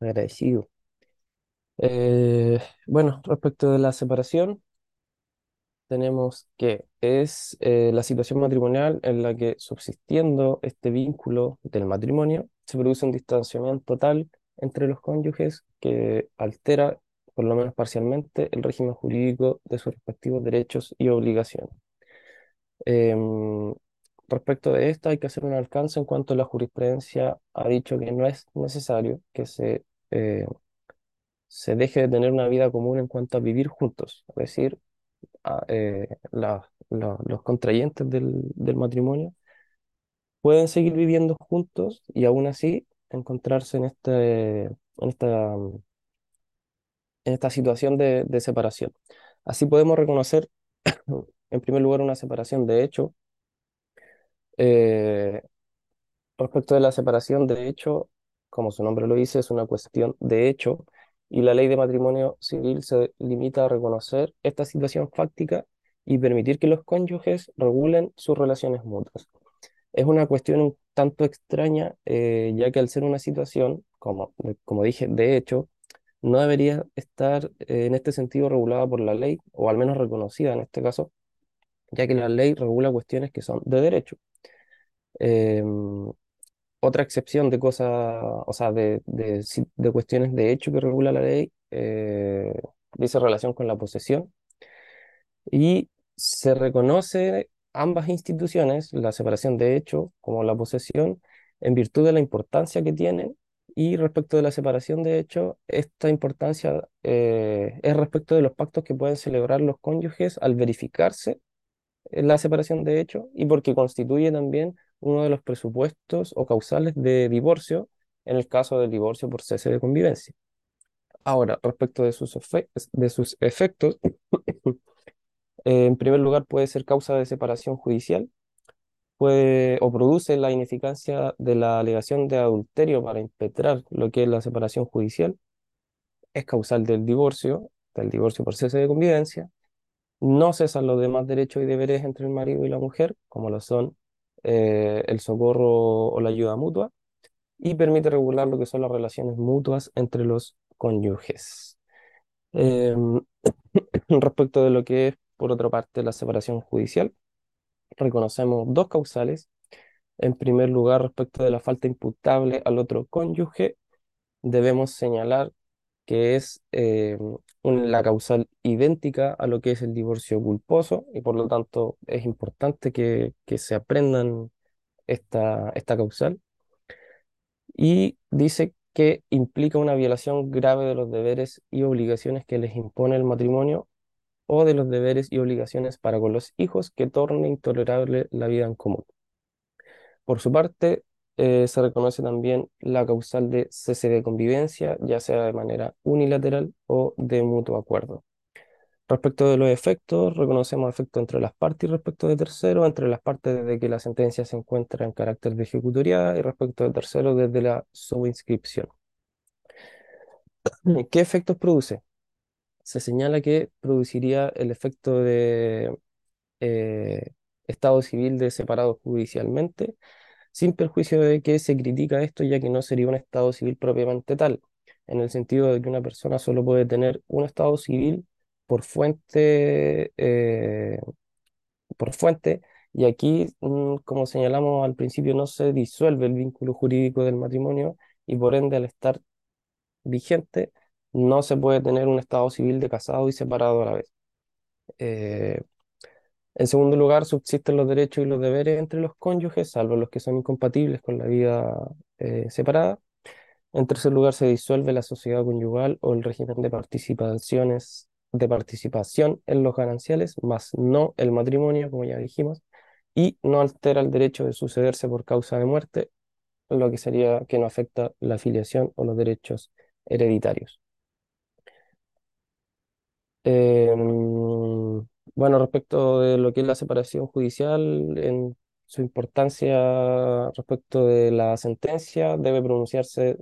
S4: Agradecido. Eh, bueno, respecto de la separación, tenemos que es eh, la situación matrimonial en la que subsistiendo este vínculo del matrimonio se produce un distanciamiento total entre los cónyuges que altera, por lo menos parcialmente, el régimen jurídico de sus respectivos derechos y obligaciones. Em, respecto de esto hay que hacer un alcance en cuanto la jurisprudencia ha dicho que no es necesario que se, eh, se deje de tener una vida común en cuanto a vivir juntos, es decir, eh, los contrayentes del, matrimonio pueden seguir viviendo juntos y aún así encontrarse en, este, en, esta, en esta situación de, separación. Así podemos reconocer, en primer lugar, una separación de hecho. Eh, respecto de la separación de hecho, como su nombre lo dice, es una cuestión de hecho y la ley de matrimonio civil se limita a reconocer esta situación fáctica y permitir que los cónyuges regulen sus relaciones mutuas. Es una cuestión un tanto extraña, eh, ya que al ser una situación, como, como dije, de hecho, no debería estar eh, en este sentido regulada por la ley, o al menos reconocida en este caso, ya que la ley regula cuestiones que son de derecho. Em, otra excepción de cosas, o sea, de, de, cuestiones de hecho que regula la ley eh, dice relación con la posesión. Y se reconoce ambas instituciones, la separación de hecho como la posesión, en virtud de la importancia que tienen y respecto de la separación de hecho, esta importancia eh, es respecto de los pactos que pueden celebrar los cónyuges al verificarse la separación de hecho y porque constituye también uno de los presupuestos o causales de divorcio en el caso del divorcio por cese de convivencia. Ahora, respecto de sus, de sus efectos, en primer lugar puede ser causa de separación judicial, puede o produce la ineficacia de la alegación de adulterio para impetrar lo que es la separación judicial, es causal del divorcio, del divorcio por cese de convivencia, no cesan los demás derechos y deberes entre el marido y la mujer, como lo son eh, el socorro o la ayuda mutua, y permite regular lo que son las relaciones mutuas entre los cónyuges. Em, respecto de lo que es, por otra parte, la separación judicial, reconocemos dos causales. En primer lugar, respecto de la falta imputable al otro cónyuge, debemos señalar que es em, la causal idéntica a lo que es el divorcio culposo y por lo tanto es importante que, que se aprendan esta, esta causal. Y dice que implica una violación grave de los deberes y obligaciones que les impone el matrimonio o de los deberes y obligaciones para con los hijos que torne intolerable la vida en común. Por su parte, eh, se reconoce también la causal de cese de convivencia, ya sea de manera unilateral o de mutuo acuerdo. Respecto de los efectos, reconocemos efectos entre las partes y respecto de terceros, entre las partes desde que la sentencia se encuentra en carácter de ejecutoria y respecto de terceros desde la subinscripción. ¿Qué efectos produce? Se señala que produciría el efecto de eh, estado civil de separado judicialmente, sin perjuicio de que se critica esto ya que no sería un estado civil propiamente tal, en el sentido de que una persona solo puede tener un estado civil por fuente, eh, por fuente, y aquí, mm, como señalamos al principio, no se disuelve el vínculo jurídico del matrimonio y por ende al estar vigente no se puede tener un estado civil de casado y separado a la vez. Eh, en segundo lugar, subsisten los derechos y los deberes entre los cónyuges, salvo los que son incompatibles con la vida eh, separada. En tercer lugar, se disuelve la sociedad conyugal o el régimen de participaciones de participación en los gananciales, más no el matrimonio, como ya dijimos, y no altera el derecho de sucederse por causa de muerte, lo que sería que no afecta la afiliación o los derechos hereditarios. Em, bueno, respecto de lo que es la separación judicial, en su importancia respecto de la sentencia, debe pronunciarse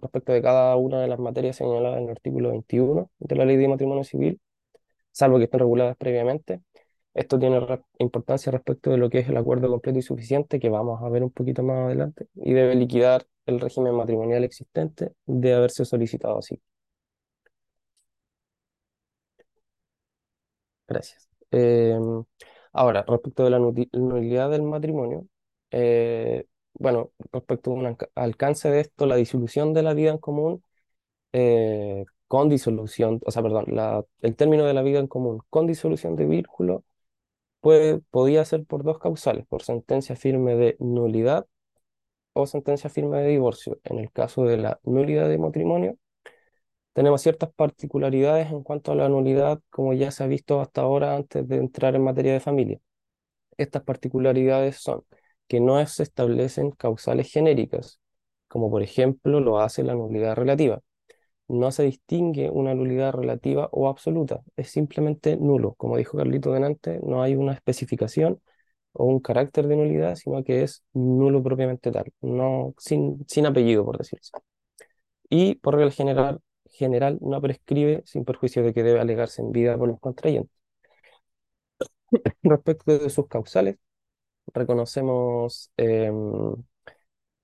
S4: respecto de cada una de las materias señaladas en el artículo 21 de la Ley de Matrimonio Civil, salvo que estén reguladas previamente. Esto tiene importancia respecto de lo que es el acuerdo completo y suficiente, que vamos a ver un poquito más adelante, y debe liquidar el régimen matrimonial existente de haberse solicitado así. Gracias. Em, ahora, respecto de la nulidad del matrimonio, eh, bueno, respecto a un alcance de esto, la disolución de la vida en común eh, con disolución, o sea, perdón, el término de la vida en común con disolución de vínculo puede, podía ser por dos causales, por sentencia firme de nulidad o sentencia firme de divorcio. En el caso de la nulidad de matrimonio, tenemos ciertas particularidades en cuanto a la nulidad, como ya se ha visto hasta ahora antes de entrar en materia de familia. Estas particularidades son que no se establecen causales genéricas, como por ejemplo lo hace la nulidad relativa. No se distingue una nulidad relativa o absoluta, es simplemente nulo. Como dijo Carlito delante, no hay una especificación o un carácter de nulidad, sino que es nulo propiamente tal, no, sin, sin apellido, por decirlo así. Y por regla general, general no prescribe sin perjuicio de que debe alegarse en vida por los contrayentes. Respecto de sus causales, reconocemos em,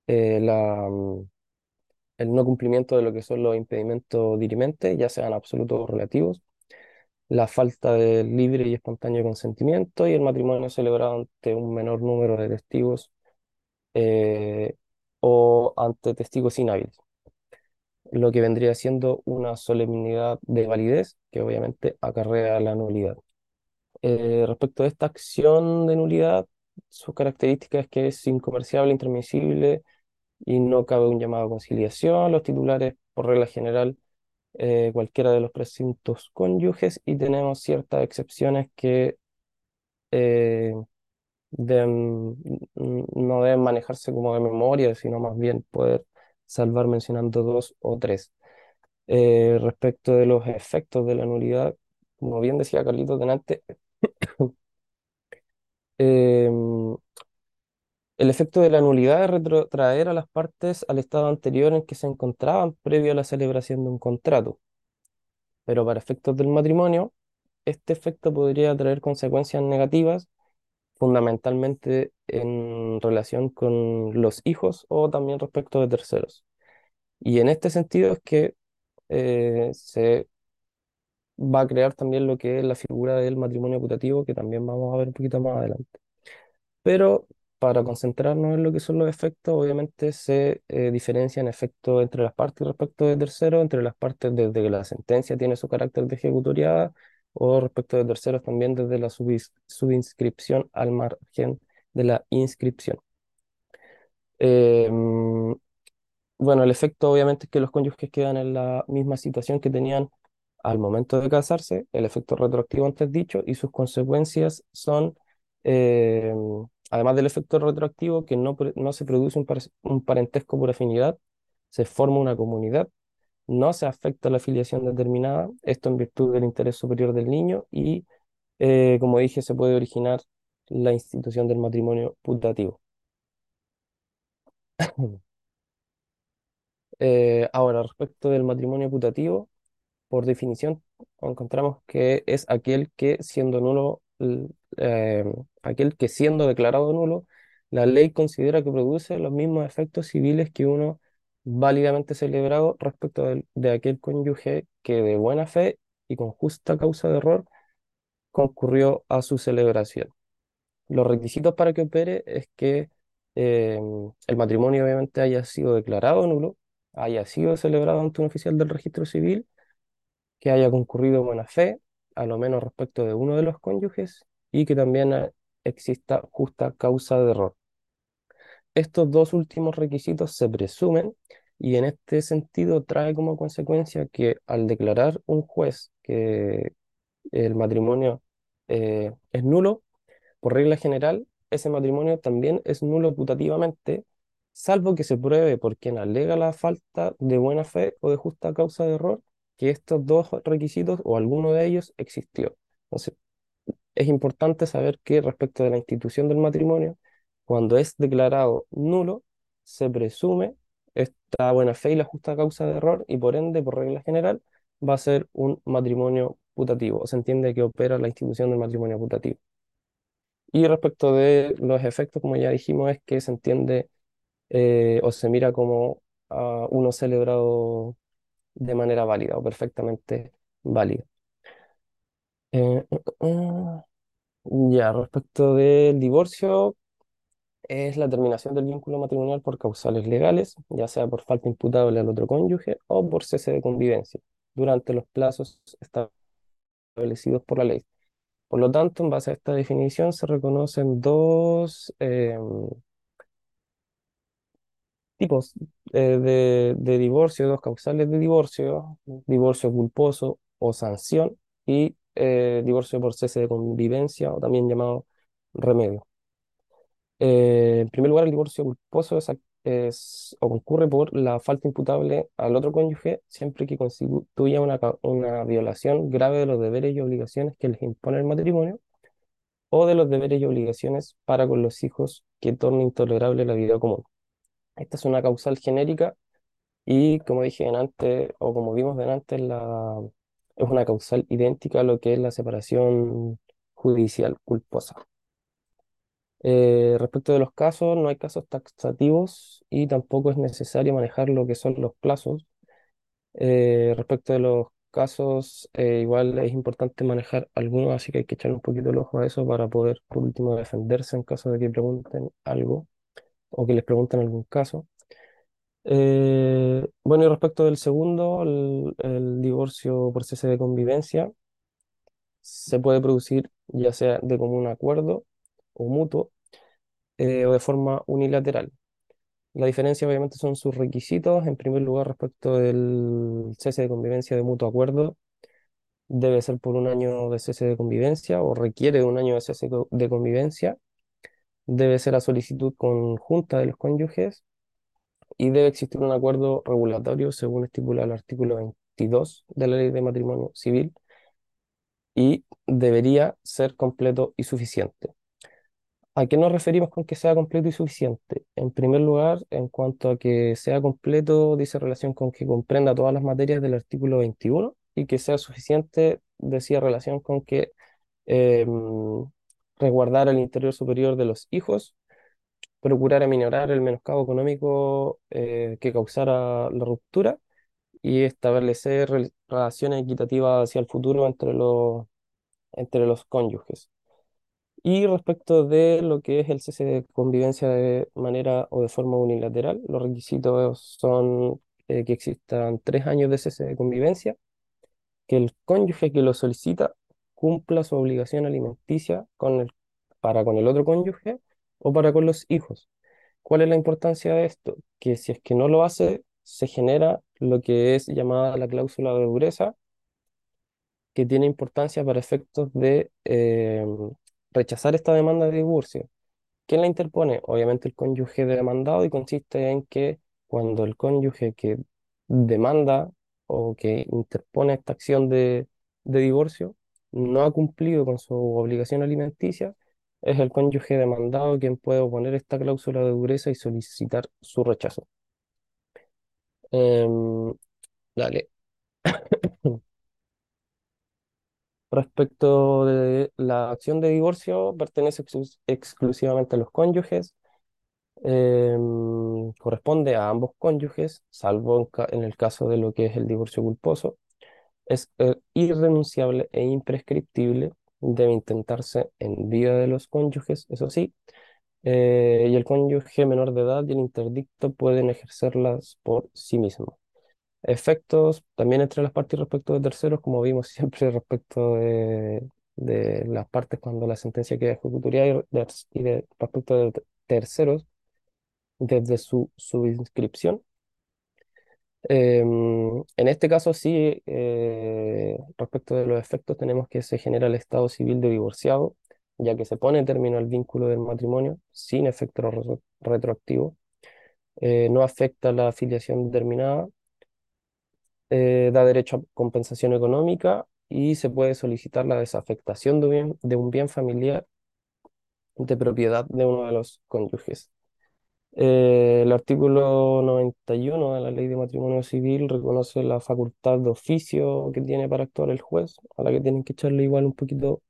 S4: eh, la, el no cumplimiento de lo que son los impedimentos dirimentes, ya sean absolutos o relativos, la falta de libre y espontáneo consentimiento y el matrimonio celebrado ante un menor número de testigos eh, o ante testigos inhábiles. Lo que vendría siendo una solemnidad de validez que obviamente acarrea la nulidad. Eh, respecto a esta acción de nulidad, sus características es que es incomerciable, intransmisible y no cabe un llamado a conciliación. Los titulares, por regla general, eh, cualquiera de los presuntos cónyuges y tenemos ciertas excepciones que eh, no deben manejarse como de memoria, sino más bien poder salvar mencionando dos o tres. Eh, respecto de los efectos de la nulidad, como bien decía Carlitos delante, em, el efecto de la nulidad es retrotraer a las partes al estado anterior en que se encontraban previo a la celebración de un contrato. Pero para efectos del matrimonio, este efecto podría traer consecuencias negativas, fundamentalmente en relación con los hijos o también respecto de terceros. Y en este sentido es que eh, se va a crear también lo que es la figura del matrimonio putativo, que también vamos a ver un poquito más adelante. Pero para concentrarnos en lo que son los efectos, obviamente se eh, diferencian efectos entre las partes respecto de terceros, entre las partes desde que la sentencia tiene su carácter de ejecutoriada, o respecto de terceros también desde la subinscripción al margen de la inscripción. Em, bueno, el efecto obviamente es que los cónyuges quedan en la misma situación que tenían al momento de casarse, el efecto retroactivo antes dicho, y sus consecuencias son, eh, además del efecto retroactivo, que no, no se produce un, un parentesco por afinidad, se forma una comunidad, no se afecta la afiliación determinada, esto en virtud del interés superior del niño, y eh, como dije, se puede originar la institución del matrimonio putativo. Eh, ahora, respecto del matrimonio putativo, por definición, encontramos que es aquel que siendo nulo, eh, aquel que siendo declarado nulo, la ley considera que produce los mismos efectos civiles que uno válidamente celebrado respecto del- de, aquel cónyuge que de buena fe y con justa causa de error concurrió a su celebración. Los requisitos para que opere es que eh, el matrimonio obviamente haya sido declarado nulo, haya sido celebrado ante un oficial del registro civil que haya concurrido buena fe, a lo menos respecto de uno de los cónyuges, y que también eh, exista justa causa de error. Estos dos últimos requisitos se presumen y en este sentido trae como consecuencia que al declarar un juez que el matrimonio eh, es nulo, por regla general, ese matrimonio también es nulo putativamente, salvo que se pruebe por quien alega la falta de buena fe o de justa causa de error, que estos dos requisitos o alguno de ellos existió. Entonces, es importante saber que respecto de la institución del matrimonio, cuando es declarado nulo, se presume esta buena fe y la justa causa de error y por ende, por regla general, va a ser un matrimonio putativo. O se entiende que opera la institución del matrimonio putativo. Y respecto de los efectos, como ya dijimos, es que se entiende eh, o se mira como ah, uno celebrado de manera válida o perfectamente válida. Eh, ya, respecto del divorcio, es la terminación del vínculo matrimonial por causales legales, ya sea por falta imputable al otro cónyuge o por cese de convivencia, durante los plazos establecidos por la ley. Por lo tanto, en base a esta definición se reconocen dos eh, tipos eh, de, de divorcio, dos causales de divorcio, divorcio culposo o sanción y eh, divorcio por cese de convivencia o también llamado remedio. Eh, en primer lugar, el divorcio culposo es, concurre por la falta imputable al otro cónyuge siempre que constituya una, violación grave de los deberes y obligaciones que les impone el matrimonio o de los deberes y obligaciones para con los hijos que torne intolerable la vida común. Esta es una causal genérica y como dije antes, o como vimos la, es una causal idéntica a lo que es la separación judicial culposa. Eh, respecto de los casos, no hay casos taxativos y tampoco es necesario manejar lo que son los plazos. Eh, respecto de los casos, eh, igual es importante manejar algunos, así que hay que echar un poquito el ojo a eso para poder, por último, defenderse en caso de que pregunten algo o que les pregunten algún caso. Eh, bueno, y respecto del segundo, el, el divorcio por cese de convivencia se puede producir ya sea de común acuerdo o mutuo eh, o de forma unilateral. La diferencia obviamente son sus requisitos. En primer lugar, respecto del cese de convivencia de mutuo acuerdo, debe ser por un año de cese de convivencia o requiere un año de cese de convivencia. Debe ser a solicitud conjunta de los cónyuges y debe existir un acuerdo regulatorio según estipula el artículo 22 de la Ley de Matrimonio Civil y debería ser completo y suficiente. ¿A qué nos referimos con que sea completo y suficiente? En primer lugar, en cuanto a que sea completo, dice relación con que comprenda todas las materias del artículo 21 y que sea suficiente, decía relación con que eh, resguardar el interior superior de los hijos, procurar aminorar el menoscabo económico eh, que causara la ruptura y establecer rel- relaciones equitativas hacia el futuro entre los, entre los cónyuges. Y respecto de lo que es el cese de convivencia de manera o de forma unilateral, los requisitos son eh, que existan tres años de cese de convivencia, que el cónyuge que lo solicita cumpla su obligación alimenticia con el, para con el otro cónyuge o para con los hijos. ¿Cuál es la importancia de esto? Que si es que no lo hace, se genera lo que es llamada la cláusula de dureza, que tiene importancia para efectos de eh, rechazar esta demanda de divorcio. ¿Quién la interpone? Obviamente el cónyuge demandado y consiste en que cuando el cónyuge que demanda o que interpone esta acción de, de divorcio no ha cumplido con su obligación alimenticia, es el cónyuge demandado quien puede oponer esta cláusula de dureza y solicitar su rechazo. Em, dale. Respecto de la acción de divorcio, pertenece exclus- exclusivamente a los cónyuges em, corresponde a ambos cónyuges, salvo en, el caso de lo que es el divorcio culposo. Es eh, irrenunciable e imprescriptible, debe intentarse en vida de los cónyuges, eso sí, eh, y el cónyuge menor de edad y el interdicto pueden ejercerlas por sí mismos. Efectos también entre las partes respecto de terceros, como vimos siempre respecto de, de las partes cuando la sentencia queda ejecutoria y, de- y de- respecto de terceros desde su inscripción. en este caso sí, eh, respecto de los efectos, tenemos que se genera el estado civil de divorciado, ya que se pone término al vínculo del matrimonio sin efecto re- retroactivo, eh, no afecta la afiliación determinada, eh, da derecho a compensación económica y se puede solicitar la desafectación de un bien, familiar de propiedad de uno de los cónyuges. Eh, el artículo 91 de la Ley de Matrimonio Civil reconoce la facultad de oficio que tiene para actuar el juez, a la que tienen que echarle igual un poquito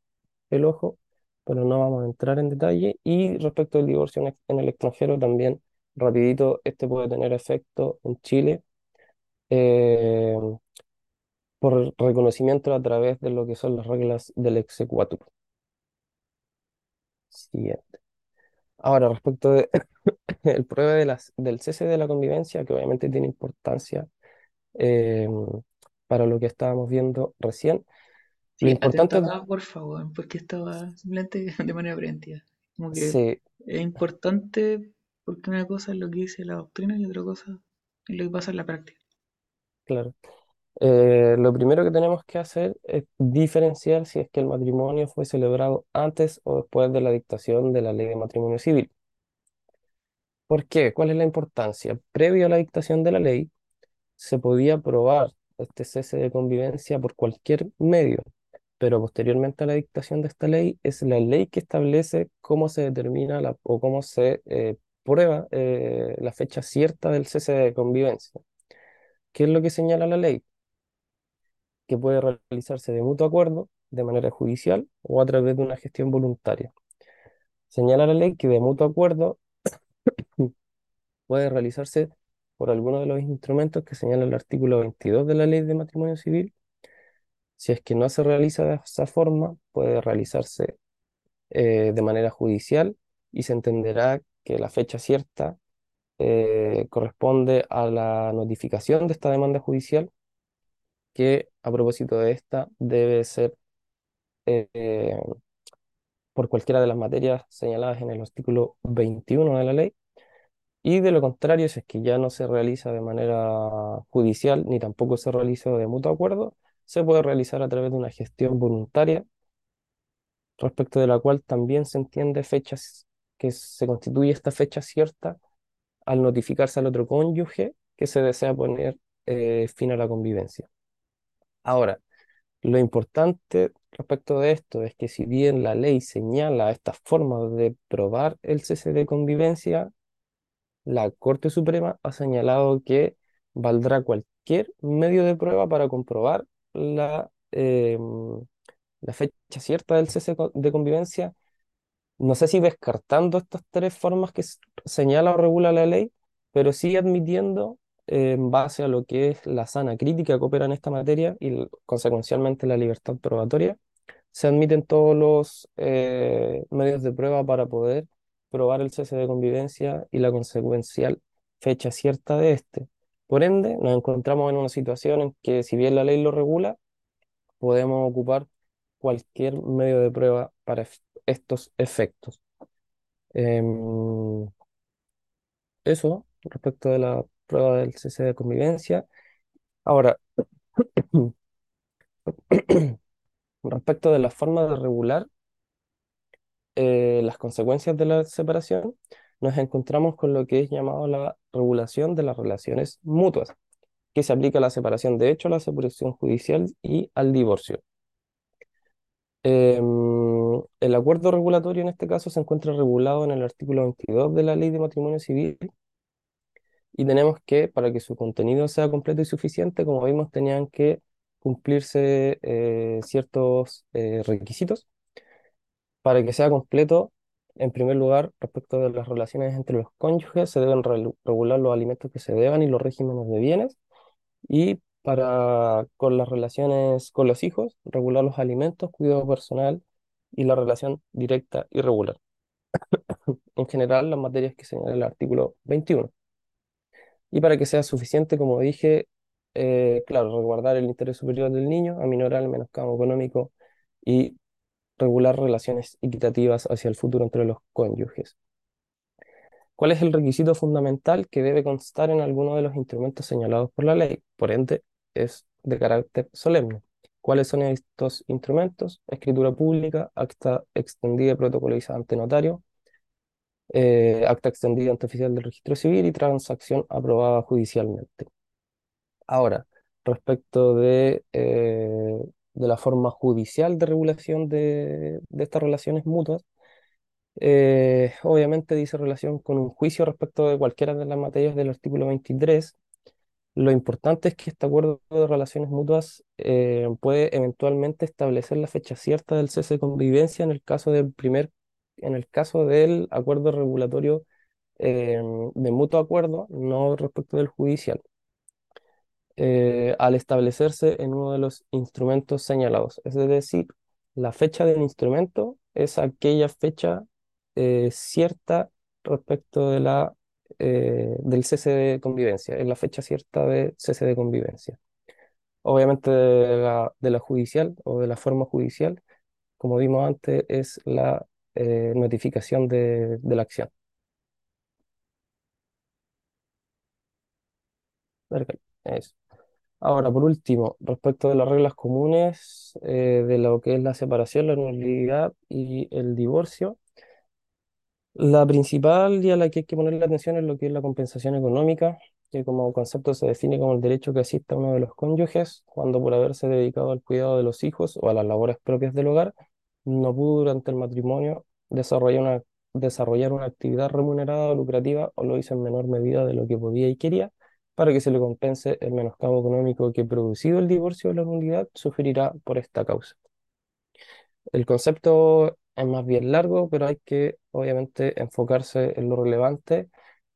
S4: el ojo, pero no vamos a entrar en detalle. Y respecto al divorcio en el extranjero, también, rapidito, este puede tener efecto en Chile eh, por reconocimiento a través de lo que son las reglas del exequatur. Siguiente. Ahora, respecto de el prueba de las, del cese de la convivencia, que obviamente tiene importancia eh, para lo que estábamos viendo recién. Lo importante
S1: atenta
S4: es,
S1: acá, por favor, porque estaba simplemente de manera preventiva. Como que
S4: sí,
S1: es importante porque una cosa es lo que dice la doctrina y otra cosa es lo que pasa en la práctica.
S4: Eh, lo primero que tenemos que hacer es diferenciar si es que el matrimonio fue celebrado antes o después de la dictación de la ley de matrimonio civil. ¿Por qué? ¿Cuál es la importancia? Previo a la dictación de la ley, se podía probar este cese de convivencia por cualquier medio, pero posteriormente a la dictación de esta ley es la ley que establece cómo se determina o cómo se eh, prueba eh, la fecha cierta del cese de convivencia. ¿Qué es lo que señala la ley? Que puede realizarse de mutuo acuerdo, de manera judicial o a través de una gestión voluntaria. Señala la ley que de mutuo acuerdo puede realizarse por alguno de los instrumentos que señala el artículo 22 de la Ley de Matrimonio Civil. Si es que no se realiza de esa forma, puede realizarse eh, de manera judicial y se entenderá que la fecha cierta eh, corresponde a la notificación de esta demanda judicial, que a propósito de esta debe ser eh, por cualquiera de las materias señaladas en el artículo 21 de la ley. Y de lo contrario, si es que ya no se realiza de manera judicial ni tampoco se realiza de mutuo acuerdo, se puede realizar a través de una gestión voluntaria, respecto de la cual también se entiende fechas que se constituye esta fecha cierta al notificarse al otro cónyuge que se desea poner eh, fin a la convivencia. Ahora, lo importante respecto de esto es que si bien la ley señala estas formas de probar el cese de convivencia, la Corte Suprema ha señalado que valdrá cualquier medio de prueba para comprobar la, em, la fecha cierta del cese de convivencia. No sé si descartando estas tres formas que señala o regula la ley, pero sí admitiendo en base a lo que es la sana crítica que opera en esta materia y consecuencialmente la libertad probatoria, se admiten todos los eh, medios de prueba para poder probar el cese de convivencia y la consecuencial fecha cierta de este. Por ende, nos encontramos en una situación en que si bien la ley lo regula, podemos ocupar cualquier medio de prueba para estos efectos. Em, eso respecto de la prueba del cese de convivencia. Ahora, respecto de la forma de regular eh, las consecuencias de la separación, nos encontramos con lo que es llamado la regulación de las relaciones mutuas, que se aplica a la separación de hecho, a la separación judicial y al divorcio. Em, el acuerdo regulatorio en este caso se encuentra regulado en el artículo 22 de la Ley de Matrimonio Civil y tenemos que, para que su contenido sea completo y suficiente, como vimos, tenían que cumplirse eh, ciertos eh, requisitos. Para que sea completo, en primer lugar, respecto de las relaciones entre los cónyuges, se deben regular los alimentos que se deban y los regímenes de bienes. Y para con las relaciones con los hijos, regular los alimentos, cuidado personal y la relación directa y regular. en general, las materias que señala el artículo 21. Y para que sea suficiente, como dije, eh, claro, resguardar el interés superior del niño, aminorar el menoscabo económico y regular relaciones equitativas hacia el futuro entre los cónyuges. ¿Cuál es el requisito fundamental que debe constar en alguno de los instrumentos señalados por la ley? Por ende, es de carácter solemne. ¿Cuáles son estos instrumentos? Escritura pública, acta extendida y protocolizada ante notario, eh, acta extendida ante oficial del registro civil y transacción aprobada judicialmente. Ahora, respecto de, eh, de la forma judicial de regulación de, estas relaciones mutuas, eh, obviamente dice relación con un juicio respecto de cualquiera de las materias del artículo 23. Lo importante es que este acuerdo de relaciones mutuas puede eventualmente establecer la fecha cierta del cese de convivencia en el caso del primer en el caso del acuerdo regulatorio em, de mutuo acuerdo, no respecto del judicial, eh, al establecerse en uno de los instrumentos señalados. Es decir, la fecha del instrumento es aquella fecha eh, cierta respecto de la, eh, del cese de convivencia, es la fecha cierta de cese de convivencia. Obviamente de la, de la judicial o de la forma judicial, como vimos antes, es la eh, notificación de, la acción. Ahora, por último, respecto de las reglas comunes eh, de lo que es la separación, la nulidad y el divorcio, la principal y a la que hay que ponerle atención es lo que es la compensación económica, que como concepto se define como el derecho que asista a uno de los cónyuges cuando por haberse dedicado al cuidado de los hijos o a las labores propias del hogar, no pudo durante el matrimonio desarrollar una, desarrollar una actividad remunerada o lucrativa o lo hizo en menor medida de lo que podía y quería para que se le compense el menoscabo económico que producido el divorcio de la nulidad sufrirá por esta causa. El concepto es más bien largo, pero hay que obviamente enfocarse en lo relevante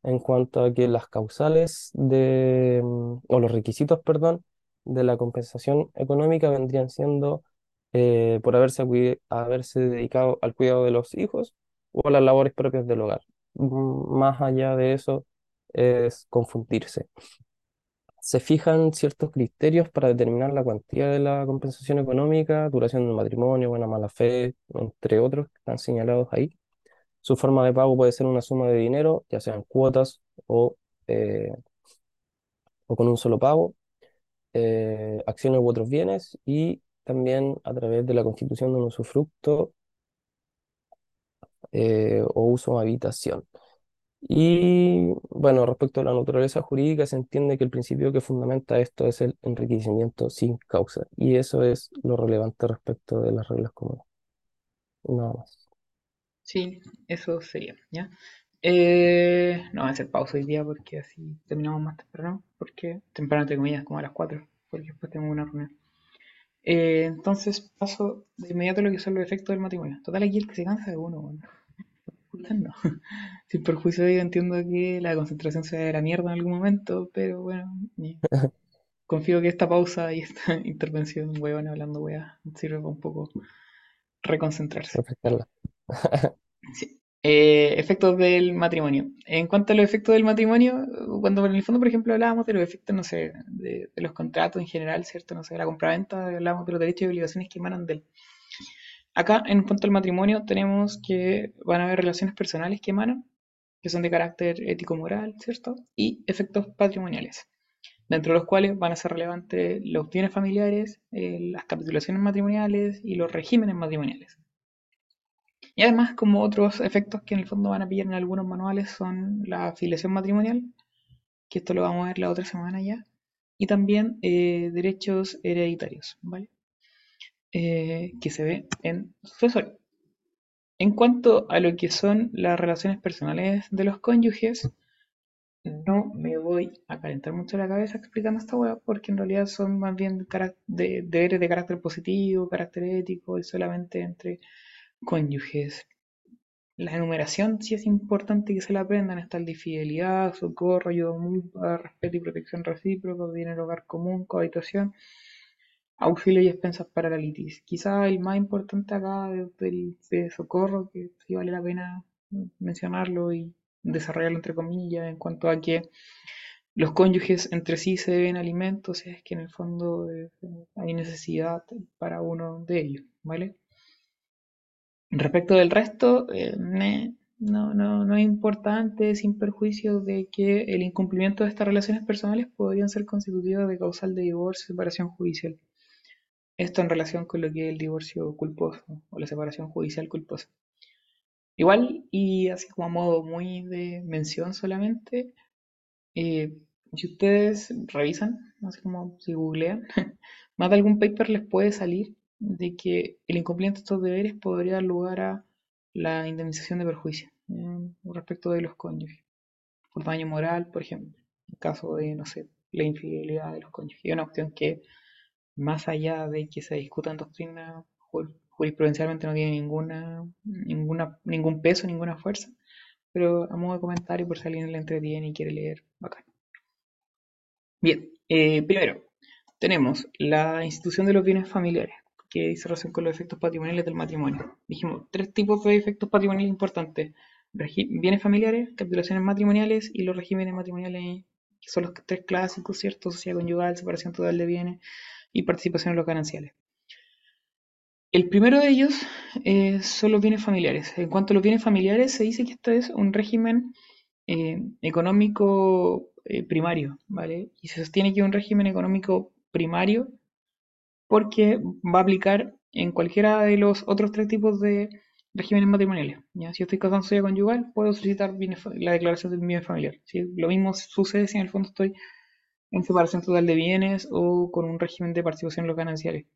S4: en cuanto a que las causales de, mm, o los requisitos, perdón, de la compensación económica vendrían siendo eh, por haberse, haberse dedicado al cuidado de los hijos o a las labores propias del hogar. Mm, más allá de eso, es confundirse. Se fijan ciertos criterios para determinar la cuantía de la compensación económica, duración del matrimonio, buena mala fe, entre otros que están señalados ahí. Su forma de pago puede ser una suma de dinero, ya sean cuotas o, eh, o con un solo pago, eh, acciones u otros bienes y también a través de la constitución de un usufructo eh, o uso habitación. Y bueno, respecto a la naturaleza jurídica, se entiende que el principio que fundamenta esto es el enriquecimiento sin causa. Y eso es lo relevante respecto de las reglas comunes. Nada más.
S1: Sí, eso sería, ¿ya? Eh, no voy a hacer pausa hoy día porque así terminamos más temprano, porque temprano entre comillas como a las 4, porque después tengo una reunión. Eh, entonces paso de inmediato a lo que son los efectos del matrimonio. Total aquí el que se cansa de uno, bueno. No. Sin perjuicio de ello entiendo que la concentración se de la mierda en algún momento, pero bueno, confío que esta pausa y esta intervención huevón hablando wea sirve para un poco reconcentrarse.
S4: Refrescarla.
S1: Eh, efectos del matrimonio. En cuanto a los efectos del matrimonio, cuando en el fondo, por ejemplo, hablábamos de los efectos, no sé, de, los contratos en general, ¿cierto? No sé, de la compraventa, hablábamos de los derechos y obligaciones que emanan de él. Acá, en cuanto al matrimonio, tenemos que van a haber relaciones personales que emanan, que son de carácter ético-moral, ¿cierto? Y efectos patrimoniales, dentro de los cuales van a ser relevantes los bienes familiares, eh, las capitulaciones matrimoniales y los regímenes matrimoniales. Y además, como otros efectos que en el fondo van a pillar en algunos manuales, son la afiliación matrimonial, que esto lo vamos a ver la otra semana ya, y también eh, derechos hereditarios, ¿vale? Eh, que se ve en sucesorio. En cuanto a lo que son las relaciones personales de los cónyuges, no me voy a calentar mucho la cabeza explicando esta hueá, porque en realidad son más bien de, deberes de carácter positivo, carácter ético, y solamente entre cónyuges. La enumeración sí es importante que se la aprendan. Está el de fidelidad, socorro, ayuda mutua, respeto y protección recíproca, dinero hogar común, cohabitación, auxilio y expensas para la litis. Quizá el más importante acá es de socorro, que sí vale la pena mencionarlo y desarrollarlo entre comillas, en cuanto a que los cónyuges entre sí se deben alimentos, es que en el fondo eh, hay necesidad para uno de ellos, ¿vale? Respecto del resto, eh, no, no, no es importante, sin perjuicio de que el incumplimiento de estas relaciones personales podrían ser constitutivas de causal de divorcio o separación judicial. Esto en relación con lo que es el divorcio culposo o la separación judicial culposa. Igual, y así como a modo muy de mención solamente, eh, si ustedes revisan, así como si googlean, más de algún paper les puede salir de que el incumplimiento de estos deberes podría dar lugar a la indemnización de perjuicio eh, respecto de los cónyuges, por daño moral, por ejemplo, en caso de, no sé, la infidelidad de los cónyuges. Y una opción que, más allá de que se discuta en doctrina, ju- jurisprudencialmente no tiene ninguna, ninguna, ningún peso, ninguna fuerza, pero a modo de comentario, por si alguien le entretiene y quiere leer, bacán. Bien, eh, primero, tenemos la institución de los bienes familiares, que dice relación con los efectos patrimoniales del matrimonio. Dijimos, tres tipos de efectos patrimoniales importantes. Bienes familiares, capitulaciones matrimoniales y los regímenes matrimoniales, que son los tres clásicos, ¿cierto? Sociedad conyugal, separación total de bienes y participación en los gananciales. El primero de ellos eh, son los bienes familiares. En cuanto a los bienes familiares, se dice que esto es un régimen eh, económico eh, primario, ¿vale? Y se sostiene que es un régimen económico primario porque va a aplicar en cualquiera de los otros tres tipos de regímenes matrimoniales. ¿ya? Si estoy casado en sociedad conyugal, puedo solicitar bienes la declaración del bien familiar. ¿sí? Lo mismo sucede si en el fondo estoy en separación total de bienes o con un régimen de participación en los gananciales.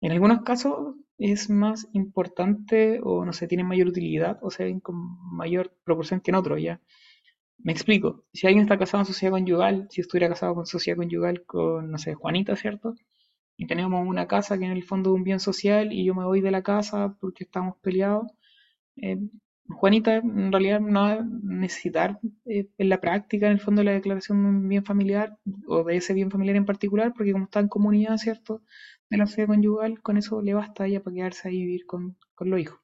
S1: En algunos casos es más importante o no sé, tiene mayor utilidad o se ven con mayor proporción que en otros, ¿ya? Me explico. Si alguien está casado en sociedad conyugal, si estuviera casado con sociedad conyugal con, no sé, Juanita, ¿cierto? Y tenemos una casa que en el fondo es un bien social y yo me voy de la casa porque estamos peleados. eh, Juanita en realidad no va a necesitar eh, en la práctica, en el fondo, la declaración de un bien familiar o de ese bien familiar en particular, porque como está en comunidad, ¿cierto? De la sociedad conyugal, con eso le basta a ella para quedarse ahí y vivir con, con los hijos.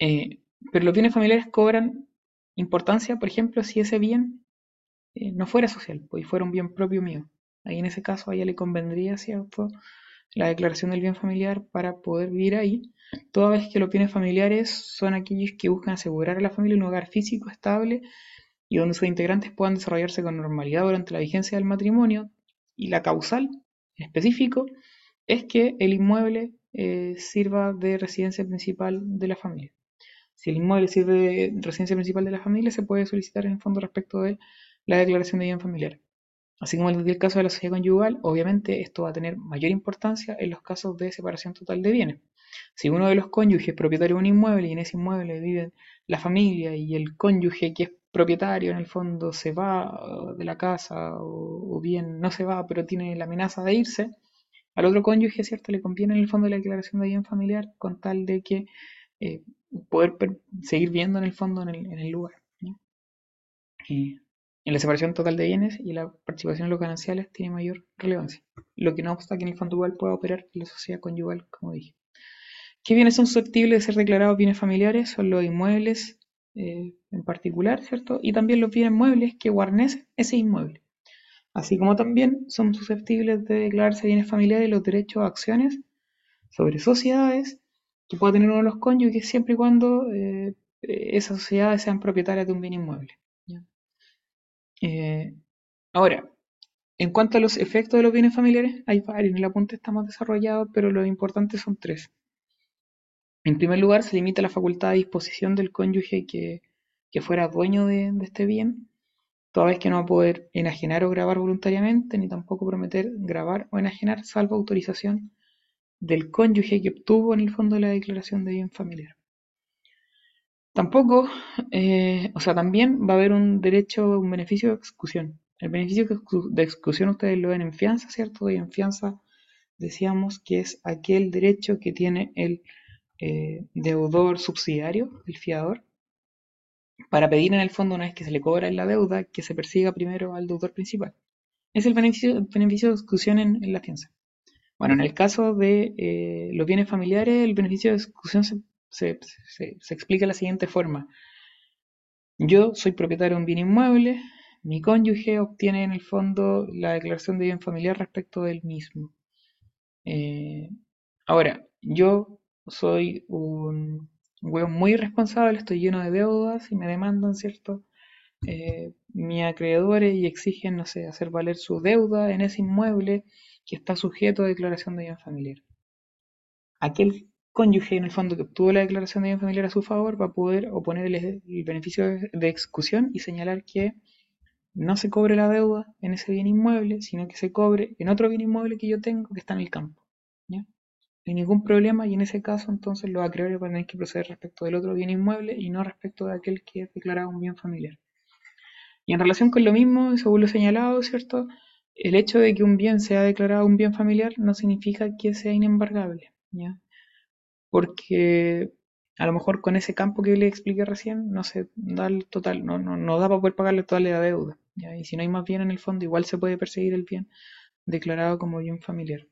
S1: Eh, pero los bienes familiares cobran importancia, por ejemplo, si ese bien no fuera social, pues fuera un bien propio mío. Ahí en ese caso a ella le convendría, ¿cierto? La declaración del bien familiar para poder vivir ahí, toda vez que los bienes familiares son aquellos que buscan asegurar a la familia un hogar físico estable y donde sus integrantes puedan desarrollarse con normalidad durante la vigencia del matrimonio, y la causal en específico es que el inmueble eh, sirva de residencia principal de la familia. Si el inmueble sirve de residencia principal de la familia, se puede solicitar en el fondo respecto de la declaración de bien familiar. Así como en el caso de la sociedad conyugal, obviamente esto va a tener mayor importancia en los casos de separación total de bienes. Si uno de los cónyuges es propietario de un inmueble y en ese inmueble vive la familia y el cónyuge que es propietario en el fondo se va de la casa o, bien no se va pero tiene la amenaza de irse, al otro cónyuge, ¿cierto? Le conviene en el fondo la declaración de bien familiar con tal de que eh, poder seguir viendo en el fondo en el, lugar. En la separación total de bienes y la participación en los gananciales tiene mayor relevancia, lo que no obsta que en el fondo igual pueda operar en la sociedad conyugal, como dije. ¿Qué bienes son susceptibles de ser declarados bienes familiares? Son los inmuebles eh, en particular, ¿cierto? Y también los bienes muebles que guarnecen ese inmueble así como también son susceptibles de declararse bienes familiares los derechos a acciones sobre sociedades que pueda tener uno de los cónyuges siempre y cuando eh, esas sociedades sean propietarias de un bien inmueble. Eh, ahora, en cuanto a los efectos de los bienes familiares, hay varios, en el apunte está más desarrollado, pero lo importante son tres. En primer lugar, se limita la facultad de disposición del cónyuge que, fuera dueño de este bien toda vez que no va a poder enajenar o grabar voluntariamente, ni tampoco prometer grabar o enajenar, salvo autorización del cónyuge que obtuvo en el fondo la declaración de bien familiar. Tampoco, eh, o sea, también va a haber un derecho, un beneficio de exclusión. El beneficio de exclusión ustedes lo ven en fianza, ¿cierto? Y en fianza decíamos que es aquel derecho que tiene el eh, deudor subsidiario, el fiador, para pedir en el fondo, una vez que se le cobra la deuda, que se persiga primero al deudor principal. Es el beneficio, beneficio de exclusión en, la fianza. Bueno, en el caso de eh, los bienes familiares, el beneficio de exclusión se, explica de la siguiente forma. Yo soy propietario de un bien inmueble, mi cónyuge obtiene en el fondo la declaración de bien familiar respecto del mismo. Eh, ahora, yo soy un un muy irresponsable, estoy lleno de deudas y me demandan, ¿cierto? Eh, acreedores y exigen, no sé, hacer valer su deuda en ese inmueble que está sujeto a declaración de bien familiar. Aquel cónyuge, en el fondo, que obtuvo la declaración de bien familiar a su favor, va a poder oponer el, beneficio de, de y señalar que no se cobre la deuda en ese bien inmueble, sino que se cobre en otro bien inmueble que yo tengo que está en el campo. ¿ya? hay ningún problema y en ese caso entonces los acreedores van a tener que proceder respecto del otro bien inmueble y no respecto de aquel que es declarado un bien familiar. Y en relación con lo mismo, según lo señalado, ¿cierto? El hecho de que un bien sea declarado un bien familiar no significa que sea inembargable. Porque a lo mejor con ese campo que le expliqué recién no se da el total, no, no, no da para poder pagarle toda la deuda. Y si no hay más bien en el fondo, igual se puede perseguir el bien declarado como bien familiar.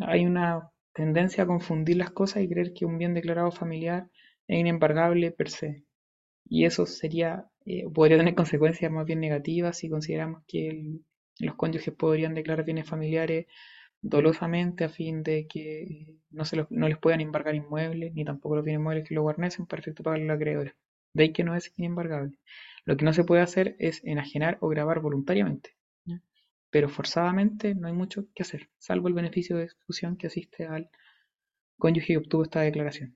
S1: Hay una tendencia a confundir las cosas y creer que un bien declarado familiar es inembargable per se. Y eso sería, eh, podría tener consecuencias más bien negativas si consideramos que los cónyuges podrían declarar bienes familiares dolosamente a fin de que no, se no les puedan embargar inmuebles, ni tampoco los bienes inmuebles que lo guarnecen para efecto pagar la acreedora. De ahí que no es inembargable. Lo que no se puede hacer es enajenar o grabar voluntariamente pero forzadamente no hay mucho que hacer, salvo el beneficio de exclusión que asiste al cónyuge que obtuvo esta declaración.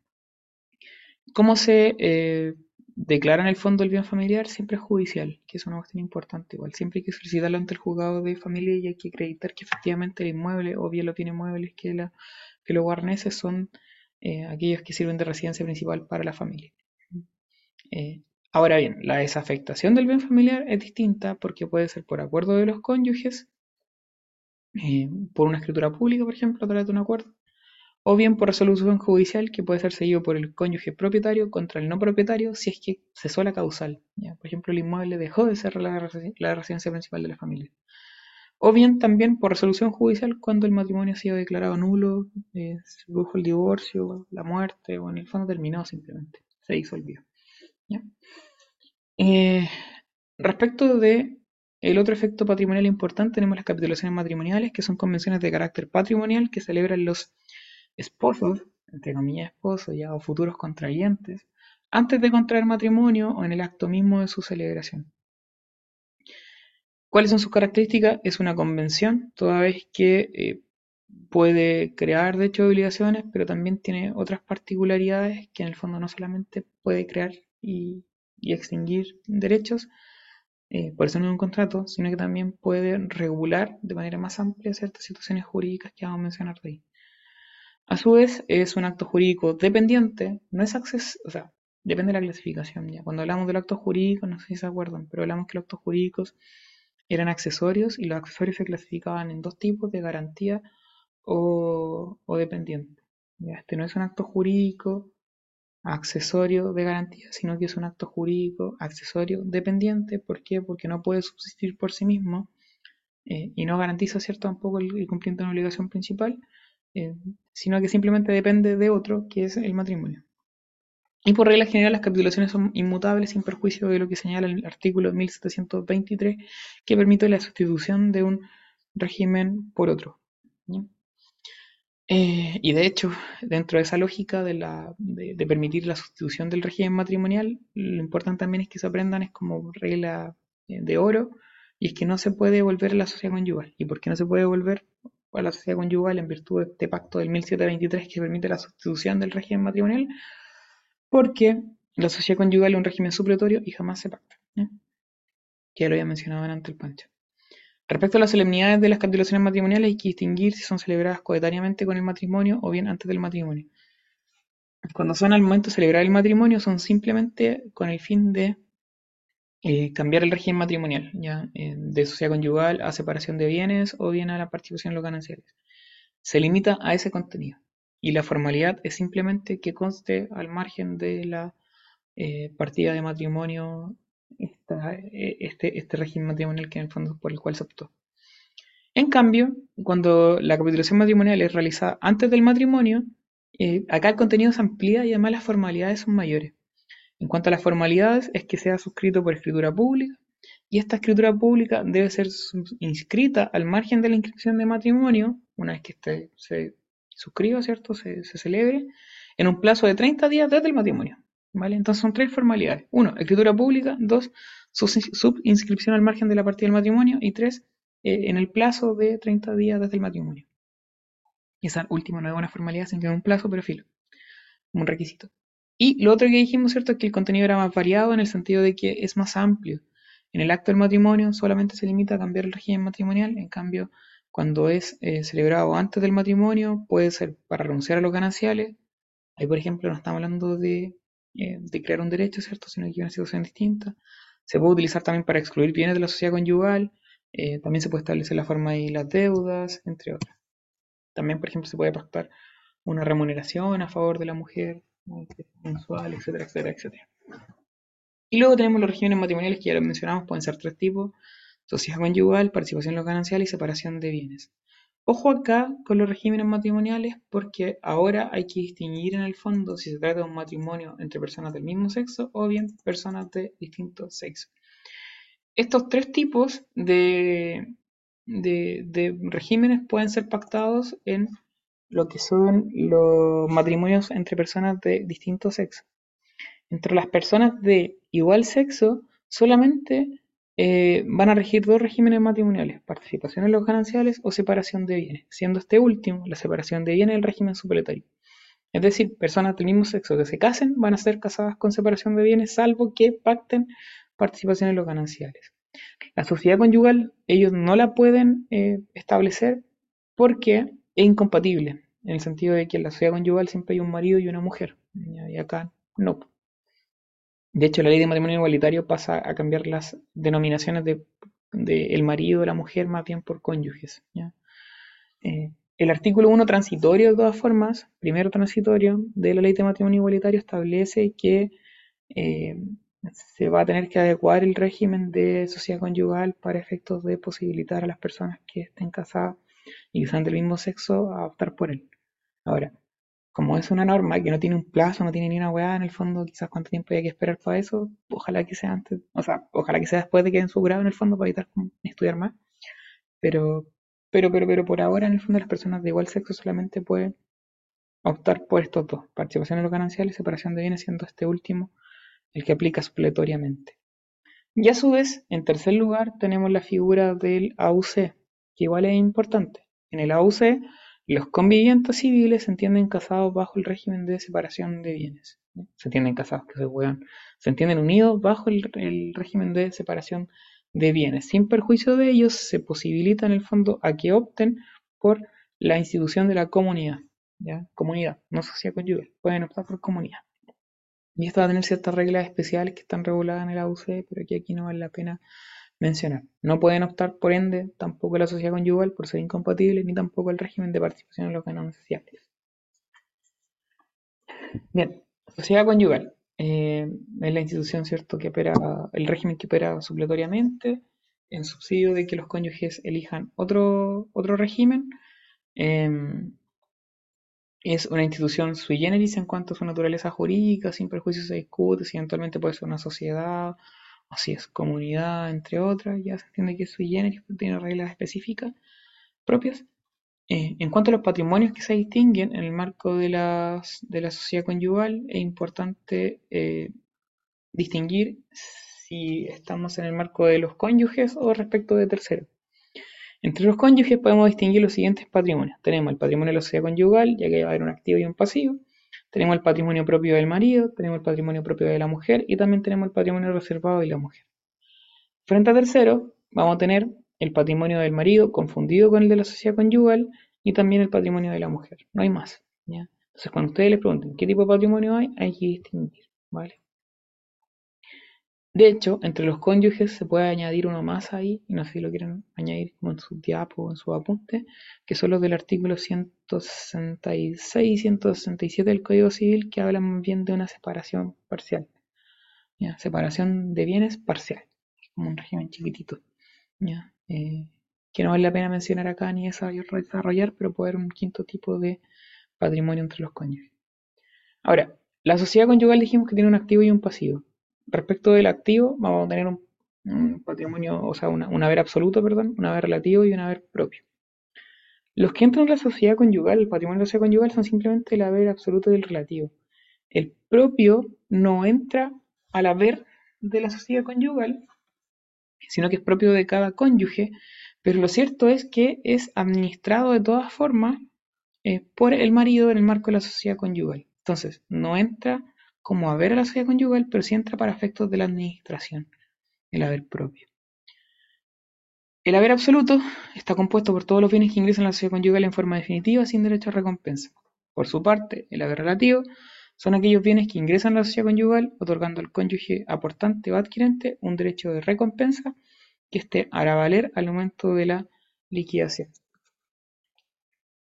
S1: ¿Cómo se eh, declara en el fondo el bien familiar? Siempre es judicial, que es una cuestión importante igual. Siempre hay que solicitarlo ante el juzgado de familia y hay que acreditar que efectivamente el inmueble o bien los bienes muebles que, la, que lo guarnece son eh, aquellos que sirven de residencia principal para la familia. Eh, Ahora bien, la desafectación del bien familiar es distinta porque puede ser por acuerdo de los cónyuges, eh, por una escritura pública, por ejemplo, a través de un acuerdo, o bien por resolución judicial que puede ser seguido por el cónyuge propietario contra el no propietario si es que cesó la causal. Por ejemplo, el inmueble dejó de ser la, residencia principal de la familia. O bien también por resolución judicial cuando el matrimonio ha sido declarado nulo, se produjo el divorcio, la muerte, o en el fondo terminó simplemente, se disolvió. Eh, respecto de el otro efecto patrimonial importante, tenemos las capitulaciones matrimoniales, que son convenciones de carácter patrimonial que celebran los esposos, entre comillas esposos ya, o futuros contrayentes, antes de contraer matrimonio o en el acto mismo de su celebración. ¿Cuáles son sus características? Es una convención, toda vez que eh, puede crear de hecho obligaciones, pero también tiene otras particularidades que en el fondo no solamente puede crear y, extinguir derechos, eh, por eso no es un contrato, sino que también puede regular de manera más amplia ciertas situaciones jurídicas que vamos a mencionar de ahí. A su vez, es un acto jurídico dependiente, no es acceso, o sea, depende de la clasificación. Ya. Cuando hablamos del acto jurídico, no sé si se acuerdan, pero hablamos que los actos jurídicos eran accesorios y los accesorios se clasificaban en dos tipos, de garantía o, dependiente. Este no es un acto jurídico accesorio de garantía, sino que es un acto jurídico accesorio dependiente. ¿Por qué? Porque no puede subsistir por sí mismo eh, y no garantiza cierto tampoco el, cumplimiento de una obligación principal, eh, sino que simplemente depende de otro, que es el matrimonio. Y por regla general las capitulaciones son inmutables sin perjuicio de lo que señala el artículo 1723 que permite la sustitución de un régimen por otro. Eh, y de hecho, dentro de esa lógica de, permitir la sustitución del régimen matrimonial, lo importante también es que se aprendan es como regla eh, de oro, y es que no se puede volver a la sociedad conyugal. ¿Y por qué no se puede volver a la sociedad conyugal en virtud de este pacto del 1723 que permite la sustitución del régimen matrimonial? Porque la sociedad conyugal es un régimen supletorio y jamás se pacta. Que ya lo había mencionado antes el Pancho. Respecto a las solemnidades de las capitulaciones matrimoniales, hay que distinguir si son celebradas coetáneamente con el matrimonio o bien antes del matrimonio. Cuando son al momento de celebrar el matrimonio, son simplemente con el fin de eh, cambiar el régimen matrimonial, ya eh, de sociedad conyugal a separación de bienes o bien a la participación en los gananciales. Se limita a ese contenido y la formalidad es simplemente que conste al margen de la eh, partida de matrimonio eh, este, este régimen matrimonial que en el fondo por el cual se optó. En cambio, cuando la capitulación matrimonial es realizada antes del matrimonio, eh, acá el contenido se amplía y además las formalidades son mayores. En cuanto a las formalidades, es que sea suscrito por escritura pública y esta escritura pública debe ser inscrita al margen de la inscripción de matrimonio, una vez que este se suscriba, ¿cierto? Se, celebre, en un plazo de 30 días desde el matrimonio. Entonces son tres formalidades. Uno, escritura pública. Dos, subinscripción al margen de la partida del matrimonio. Y tres, eh, en el plazo de 30 días desde el matrimonio. Esa última no es una formalidad, sino que un plazo, pero filo. Un requisito. Y lo otro que dijimos, ¿cierto? Es que el contenido era más variado en el sentido de que es más amplio. En el acto del matrimonio solamente se limita a cambiar el régimen matrimonial. En cambio, cuando es eh, celebrado antes del matrimonio, puede ser para renunciar a los gananciales. Ahí, por ejemplo, no estamos hablando de eh, crear un derecho, ¿cierto? Sino que hay una situación distinta. Se puede utilizar también para excluir bienes de la sociedad conyugal. Eh, también se puede establecer la forma de las deudas, entre otras. También, por ejemplo, se puede pactar una remuneración a favor de la mujer mensual, etcétera, etcétera, etcétera. Y luego tenemos los regímenes matrimoniales que ya lo mencionamos, pueden ser tres tipos: sociedad conyugal, participación en los y separación de bienes. Ojo acá con los regímenes matrimoniales porque ahora hay que distinguir en el fondo si se trata de un matrimonio entre personas del mismo sexo o bien personas de distinto sexo. Estos tres tipos de, de, regímenes pueden ser pactados en lo que son los matrimonios entre personas de distinto sexo. Entre las personas de igual sexo, solamente eh, van a regir dos regímenes matrimoniales, participación en los gananciales o separación de bienes, siendo este último, la separación de bienes, el régimen supletorio. Es decir, personas del mismo sexo que se casen van a ser casadas con separación de bienes, salvo que pacten participación en los gananciales. La sociedad conyugal, ellos no la pueden eh, establecer porque es incompatible, en el sentido de que en la sociedad conyugal siempre hay un marido y una mujer, y acá no. De hecho, la ley de matrimonio igualitario pasa a cambiar las denominaciones de, el marido y la mujer más bien por cónyuges. Eh, el artículo 1 transitorio, de todas formas, primero transitorio de la ley de matrimonio igualitario establece que eh, se va a tener que adecuar el régimen de sociedad conyugal para efectos de posibilitar a las personas que estén casadas y que sean del mismo sexo a optar por él. Ahora, como es una norma que no tiene un plazo, no tiene ni una weá, en el fondo, quizás cuánto tiempo hay que esperar para eso, ojalá que sea antes, o sea, ojalá que sea después de que den su grado en el fondo para evitar estudiar más. Pero, pero, pero, pero por ahora, en el fondo, las personas de igual sexo solamente pueden optar por estos dos, participación en los gananciales y separación de bienes, siendo este último el que aplica supletoriamente. Y a su vez, en tercer lugar, tenemos la figura del AUC, que igual es importante. En el AUC, los convivientes civiles se entienden casados bajo el régimen de separación de bienes. Se entienden casados, que se juegan. Se entienden unidos bajo el, régimen de separación de bienes. Sin perjuicio de ellos, se posibilita en el fondo a que opten por la institución de la comunidad. ¿ya? Comunidad, no sociedad conyugal. Pueden optar por comunidad. Y esto va a tener ciertas reglas especiales que están reguladas en el AUC, pero que aquí no vale la pena mencionar. No pueden optar, por ende, tampoco la sociedad conyugal por ser incompatible, ni tampoco el régimen de participación en los gananciales. Bien, sociedad conyugal. Eh, es la institución, ¿cierto?, que opera, el régimen que opera supletoriamente, en subsidio de que los cónyuges elijan otro, otro régimen. Em, es una institución sui generis en cuanto a su naturaleza jurídica, sin perjuicio se discute si eventualmente puede ser una sociedad Así es comunidad, entre otras, ya se entiende que es sui generis, tiene reglas específicas propias. Eh, en cuanto a los patrimonios que se distinguen en el marco de, las, de la sociedad conyugal, es importante eh, distinguir si estamos en el marco de los cónyuges o respecto de terceros. Entre los cónyuges podemos distinguir los siguientes patrimonios. Tenemos el patrimonio de la sociedad conyugal, ya que va a haber un activo y un pasivo. Tenemos el patrimonio propio del marido, tenemos el patrimonio propio de la mujer y también tenemos el patrimonio reservado de la mujer. Frente a tercero, vamos a tener el patrimonio del marido confundido con el de la sociedad conyugal y también el patrimonio de la mujer. No hay más. Entonces, cuando ustedes les pregunten qué tipo de patrimonio hay, hay que distinguir. ¿vale? De hecho, entre los cónyuges se puede añadir uno más ahí, y no sé si lo quieren añadir como en su diapo o en su apunte, que son los del artículo 166 y 167 del Código Civil, que hablan bien de una separación parcial. Separación de bienes parcial, como un régimen chiquitito. Eh, que no vale la pena mencionar acá ni desarrollar, pero puede haber un quinto tipo de patrimonio entre los cónyuges. Ahora, la sociedad conyugal dijimos que tiene un activo y un pasivo respecto del activo, vamos a tener un, patrimonio, o sea, un haber absoluto, perdón, un haber relativo y un haber propio. Los que entran en la sociedad conyugal, el patrimonio de la sociedad conyugal, son simplemente el haber absoluto y el relativo. El propio no entra al haber de la sociedad conyugal, sino que es propio de cada cónyuge, pero lo cierto es que es administrado de todas formas eh, por el marido en el marco de la sociedad conyugal. Entonces, no entra como haber a la sociedad conyugal, pero sí entra para efectos de la administración, el haber propio. El haber absoluto está compuesto por todos los bienes que ingresan a la sociedad conyugal en forma definitiva sin derecho a recompensa. Por su parte, el haber relativo son aquellos bienes que ingresan a la sociedad conyugal otorgando al cónyuge aportante o adquirente un derecho de recompensa que esté hará valer al momento de la liquidación.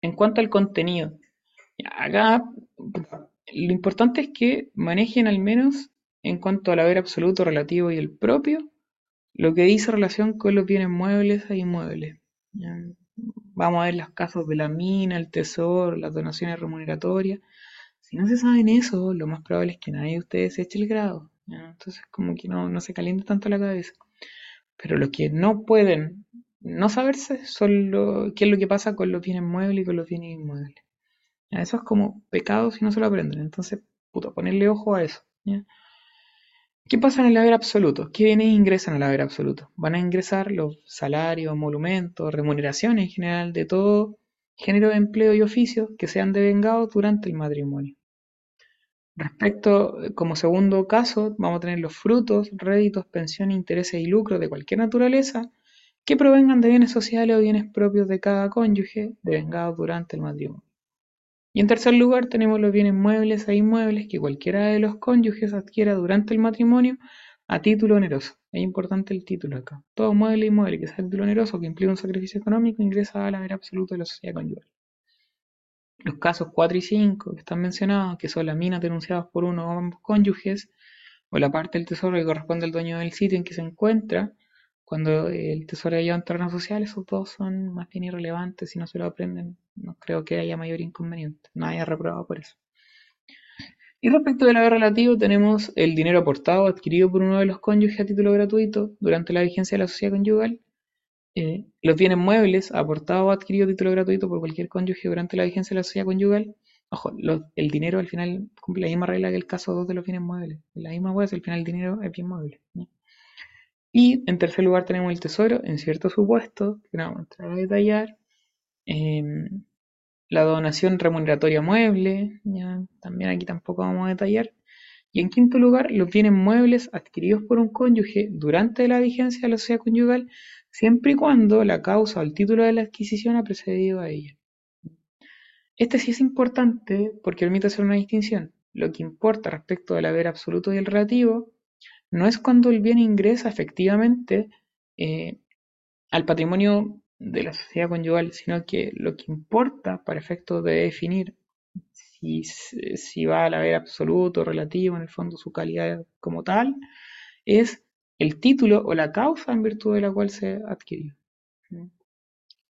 S1: En cuanto al contenido, acá lo importante es que manejen al menos en cuanto al haber absoluto, relativo y el propio, lo que dice relación con los bienes muebles e inmuebles. Vamos a ver los casos de la mina, el tesoro, las donaciones remuneratorias. Si no se saben eso, lo más probable es que nadie de ustedes eche el grado. Entonces, como que no, no se caliente tanto la cabeza. Pero lo que no pueden no saberse son lo, qué es lo que pasa con los bienes muebles y con los bienes inmuebles. Eso es como pecado si no se lo aprenden. Entonces, puto, ponerle ojo a eso. ¿Qué pasa en el haber absoluto? ¿Qué bienes ingresan al haber absoluto? Van a ingresar los salarios, monumentos, remuneraciones en general de todo género de empleo y oficio que sean devengados durante el matrimonio. Respecto, como segundo caso, vamos a tener los frutos, réditos, pensiones, intereses y lucros de cualquier naturaleza que provengan de bienes sociales o bienes propios de cada cónyuge devengados durante el matrimonio. Y en tercer lugar tenemos los bienes muebles e inmuebles que cualquiera de los cónyuges adquiera durante el matrimonio a título oneroso. Es importante el título acá. Todo mueble e inmueble que sea a título oneroso que implica un sacrificio económico ingresa al haber absoluto de la sociedad conyugal. Los casos 4 y 5 que están mencionados, que son las minas denunciadas por uno o ambos cónyuges, o la parte del tesoro que corresponde al dueño del sitio en que se encuentra, cuando el tesoro lleva en terrenos sociales, esos dos son más bien irrelevantes si no se lo aprenden. No creo que haya mayor inconveniente. Nadie ha reprobado por eso. Y respecto del haber relativo, tenemos el dinero aportado adquirido por uno de los cónyuges a título gratuito durante la vigencia de la sociedad conyugal. Eh, los bienes muebles aportados o adquiridos a título gratuito por cualquier cónyuge durante la vigencia de la sociedad conyugal. Ojo, el dinero al final cumple la misma regla que el caso 2 de los bienes muebles. La misma web, al final el dinero es bien mueble. Y en tercer lugar tenemos el tesoro en ciertos supuestos, que no vamos a entrar a detallar. Em, la donación remuneratoria mueble, también aquí tampoco vamos a detallar. Y en quinto lugar, los bienes muebles adquiridos por un cónyuge durante la vigencia de la sociedad conyugal, siempre y cuando la causa o el título de la adquisición ha precedido a ella. Este sí es importante porque permite hacer una distinción. Lo que importa respecto del haber absoluto y el relativo no es cuando el bien ingresa efectivamente eh, al patrimonio de la sociedad conyugal, sino que lo que importa para efectos de definir si, va al haber absoluto, relativo, en el fondo su calidad como tal, es el título o la causa en virtud de la cual se adquirió.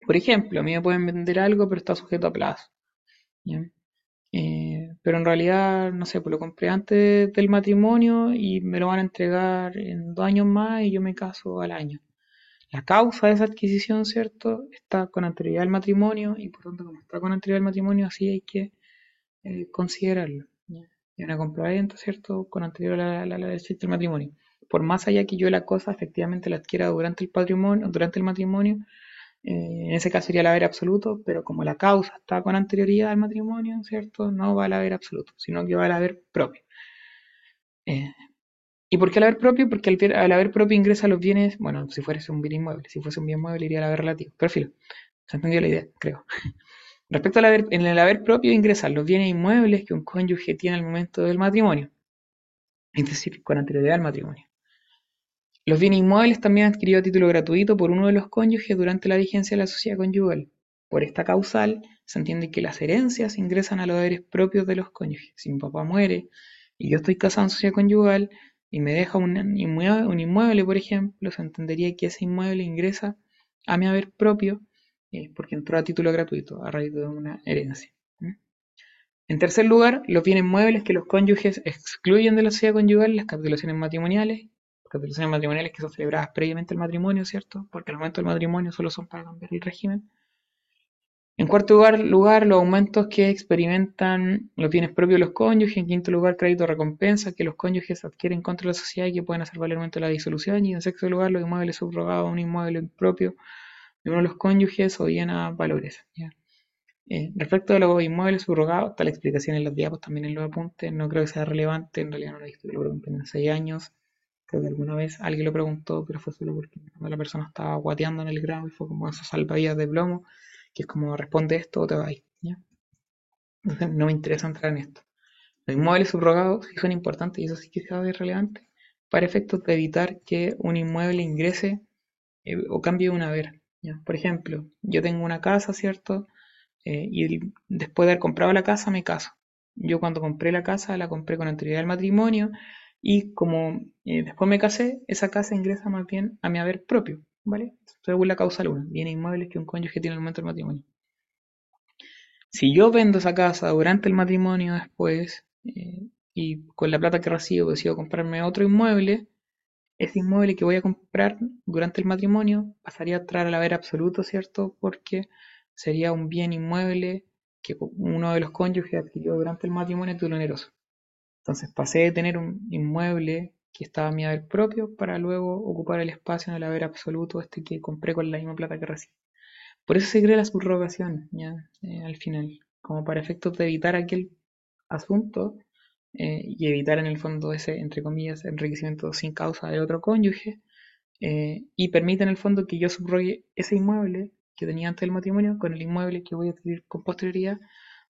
S1: Por ejemplo, a mí me pueden vender algo, pero está sujeto a plazo. Pero en realidad, no sé, pues lo compré antes del matrimonio y me lo van a entregar en dos años más y yo me caso al año. La causa de esa adquisición, ¿cierto? Está con anterioridad al matrimonio y por tanto, como está con anterioridad al matrimonio, así hay que eh, considerarlo. Y una compraventa, ¿cierto? Con anterioridad a la, del matrimonio. Por más allá que yo la cosa efectivamente la adquiera durante el patrimonio, durante el matrimonio, eh, en ese caso sería el haber absoluto, pero como la causa está con anterioridad al matrimonio, ¿cierto? No va al haber absoluto, sino que va al haber propio. Eh, ¿Y por qué al haber propio? Porque al, haber propio ingresa los bienes, bueno, si fuese un bien inmueble, si fuese un bien mueble iría al haber relativo. Pero filo, se entendió la idea, creo. Respecto al haber, en el haber propio ingresan los bienes inmuebles que un cónyuge tiene al momento del matrimonio, es decir, con anterioridad al matrimonio. Los bienes inmuebles también adquiridos a título gratuito por uno de los cónyuges durante la vigencia de la sociedad conyugal. Por esta causal, se entiende que las herencias ingresan a los deberes propios de los cónyuges. Si mi papá muere y yo estoy casado en sociedad conyugal y me deja un inmueble, por ejemplo, se entendería que ese inmueble ingresa a mi haber propio eh, porque entró a título gratuito a raíz de una herencia. En tercer lugar, los bienes muebles que los cónyuges excluyen de la sociedad conyugal, las capitulaciones matrimoniales capitulaciones matrimoniales que son celebradas previamente al matrimonio, ¿cierto? Porque al momento del matrimonio solo son para cambiar el régimen. En cuarto lugar, los aumentos que experimentan los bienes propios de los cónyuges. En quinto lugar, crédito recompensa que los cónyuges adquieren contra la sociedad y que pueden hacer valer el momento de la disolución. Y en sexto lugar, los inmuebles subrogados a un inmueble propio de uno de los cónyuges o bien a valores. Eh, respecto a los inmuebles subrogados, está la explicación en los diapos, también en los apuntes. No creo que sea relevante, en realidad no lo he visto lo en seis años. Creo alguna vez alguien lo preguntó, pero fue solo porque la persona estaba guateando en el grado y fue como esos salvavidas de plomo, que es como responde esto o te vais. Entonces no me interesa entrar en esto. Los inmuebles subrogados sí son importantes y eso sí que es relevante para efectos de evitar que un inmueble ingrese eh, o cambie un haber. Por ejemplo, yo tengo una casa, ¿cierto? Eh, y después de haber comprado la casa me caso. Yo cuando compré la casa la compré con anterioridad al matrimonio y como eh, después me casé, esa casa ingresa más bien a mi haber propio, ¿vale? Según la causa 1, bienes inmuebles que un cónyuge tiene al momento del matrimonio. Si yo vendo esa casa durante el matrimonio después eh, y con la plata que recibo decido comprarme otro inmueble, ese inmueble que voy a comprar durante el matrimonio pasaría a entrar al haber absoluto, ¿cierto? Porque sería un bien inmueble que uno de los cónyuges adquirió durante el matrimonio título oneroso. Entonces pasé de tener un inmueble que estaba a mi haber propio para luego ocupar el espacio en el haber absoluto este que compré con la misma plata que recibí. Por eso se crea la subrogación, ¿ya? Eh, al final, como para efectos de evitar aquel asunto eh, y evitar en el fondo ese, entre comillas, enriquecimiento sin causa del otro cónyuge eh, y permite en el fondo que yo subrogue ese inmueble que tenía antes del matrimonio con el inmueble que voy a adquirir con posterioridad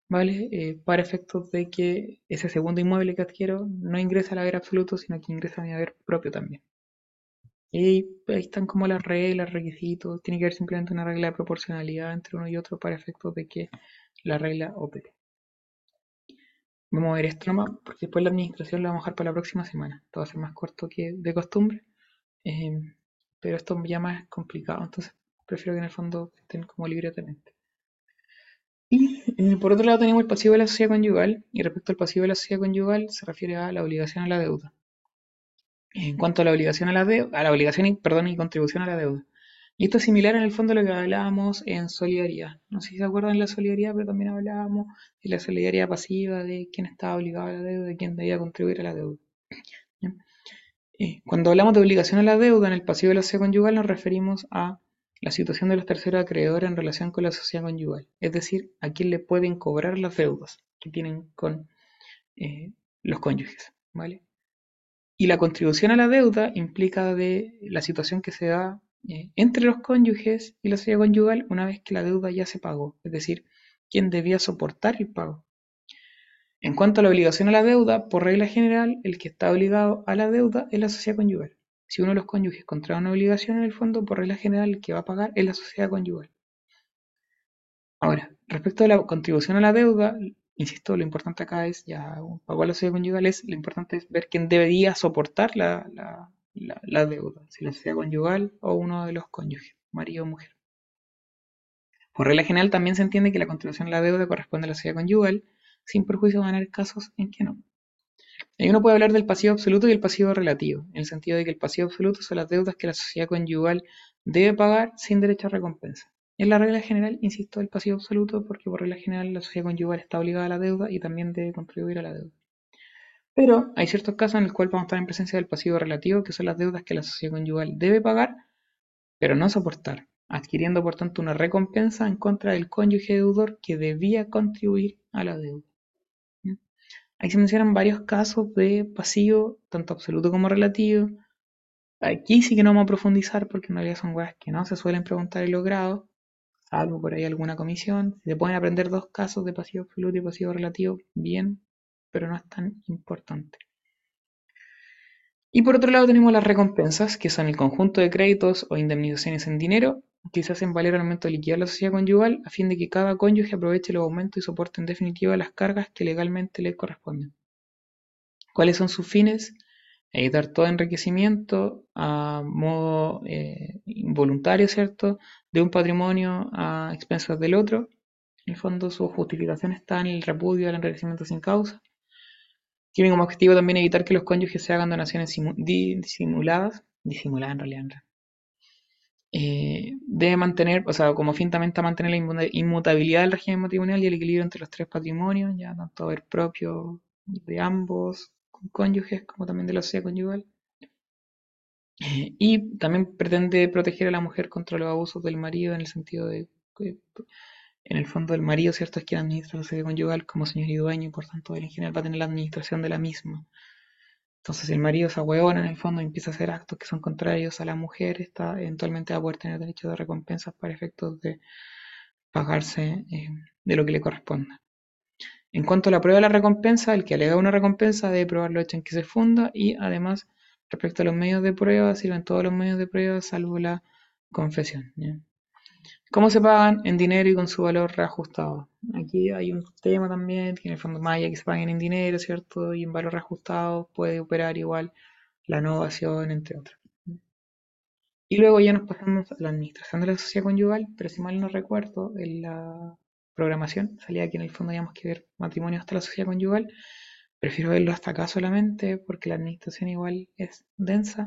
S1: ¿vale? Eh, para efectos de que ese segundo inmueble que adquiero no ingresa al haber absoluto, sino que ingresa a mi haber propio también. Y ahí están como las reglas, requisitos, tiene que haber simplemente una regla de proporcionalidad entre uno y otro para efectos de que la regla opere. Vamos a ver esto nomás, porque después la administración lo vamos a dejar para la próxima semana. Esto va a ser más corto que de costumbre. Eh, pero esto ya más complicado, entonces prefiero que en el fondo estén como libremente. Y eh, por otro lado tenemos el pasivo de la sociedad conyugal, y respecto al pasivo de la sociedad conyugal se refiere a la obligación a la deuda. En cuanto a la obligación a la deuda, a la obligación y, perdón, y contribución a la deuda. Y esto es similar en el fondo a lo que hablábamos en solidaridad. No sé si se acuerdan de la solidaridad, pero también hablábamos de la solidaridad pasiva, de quién estaba obligado a la deuda, de quién debía contribuir a la deuda. Eh, cuando hablamos de obligación a la deuda en el pasivo de la sociedad conyugal nos referimos a la situación de los terceros acreedores en relación con la sociedad conyugal, es decir, a quién le pueden cobrar las deudas que tienen con eh, los cónyuges, ¿vale? Y la contribución a la deuda implica de la situación que se da eh, entre los cónyuges y la sociedad conyugal una vez que la deuda ya se pagó, es decir, quién debía soportar el pago. En cuanto a la obligación a la deuda, por regla general, el que está obligado a la deuda es la sociedad conyugal. Si uno de los cónyuges contrae una obligación en el fondo, por regla general, el que va a pagar es la sociedad conyugal. Ahora, respecto a la contribución a la deuda, insisto, lo importante acá es, ya pagó la sociedad conyugal, es, lo importante es ver quién debería soportar la, la deuda, si la sociedad conyugal o uno de los cónyuges, marido o mujer. Por regla general también se entiende que la contribución a la deuda corresponde a la sociedad conyugal, sin perjuicio van a haber casos en que no. Uno puede hablar del pasivo absoluto y el pasivo relativo, en el sentido de que el pasivo absoluto son las deudas que la sociedad conyugal debe pagar sin derecho a recompensa. En la regla general, insisto, el pasivo absoluto porque por regla general la sociedad conyugal está obligada a la deuda y también debe contribuir a la deuda. Pero hay ciertos casos en los cuales vamos a estar en presencia del pasivo relativo, que son las deudas que la sociedad conyugal debe pagar, pero no soportar, adquiriendo por tanto una recompensa en contra del cónyuge deudor que debía contribuir a la deuda. Aquí se mencionan varios casos de pasivo, tanto absoluto como relativo. Aquí sí que no vamos a profundizar porque en realidad son cosas que no se suelen preguntar en los grados, salvo por ahí alguna comisión. Si se pueden aprender dos casos de pasivo absoluto y pasivo relativo, bien, pero no es tan importante. Y por otro lado tenemos las recompensas, que son el conjunto de créditos o indemnizaciones en dinero que se hacen valer al momento de liquidar la sociedad conyugal a fin de que cada cónyuge aproveche los aumentos y soporte en definitiva las cargas que legalmente le corresponden. ¿Cuáles son sus fines? Evitar todo enriquecimiento a modo eh, involuntario, ¿cierto?, de un patrimonio a expensas del otro. En el fondo, su justificación está en el repudio al enriquecimiento sin causa. Tiene como objetivo también evitar que los cónyuges se hagan donaciones disimuladas, disimuladas en realidad, eh, debe mantener, o sea, como fin también está mantener la inmutabilidad del régimen matrimonial y el equilibrio entre los tres patrimonios, ya tanto el propio de ambos cónyuges como también de la sociedad conyugal. Y también pretende proteger a la mujer contra los abusos del marido en el sentido de que en el fondo el marido, ¿cierto?, es quien administra la sociedad conyugal como señor y dueño y por tanto él en general va a tener la administración de la misma. Entonces, si el marido se ahueona en el fondo y empieza a hacer actos que son contrarios a la mujer, está, eventualmente va a poder tener derecho de recompensas para efectos de pagarse eh, de lo que le corresponda. En cuanto a la prueba de la recompensa, el que alega una recompensa debe probar lo hecho en que se funda y además, respecto a los medios de prueba, sirven todos los medios de prueba salvo la confesión. ¿Cómo se pagan? En dinero y con su valor reajustado. Aquí hay un tema también, que en el fondo más allá que se paguen en dinero, ¿cierto? Y en valor reajustado puede operar igual la innovación, entre otras. Y luego ya nos pasamos a la administración de la sociedad conyugal, pero si mal no recuerdo, en la programación salía que en el fondo habíamos que ver matrimonio hasta la sociedad conyugal. Prefiero verlo hasta acá solamente porque la administración igual es densa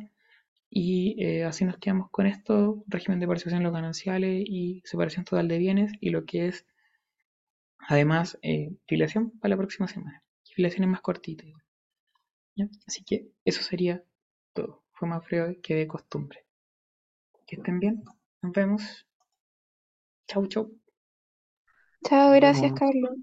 S1: y eh, así nos quedamos con esto, régimen de participación en los gananciales y separación total de bienes y lo que es además eh, filiación para la próxima semana. Filiación es más cortita. Así que eso sería todo. Fue más breve que de costumbre. Que estén bien. Nos vemos. Chau, chau.
S2: Chao, gracias, Carlos.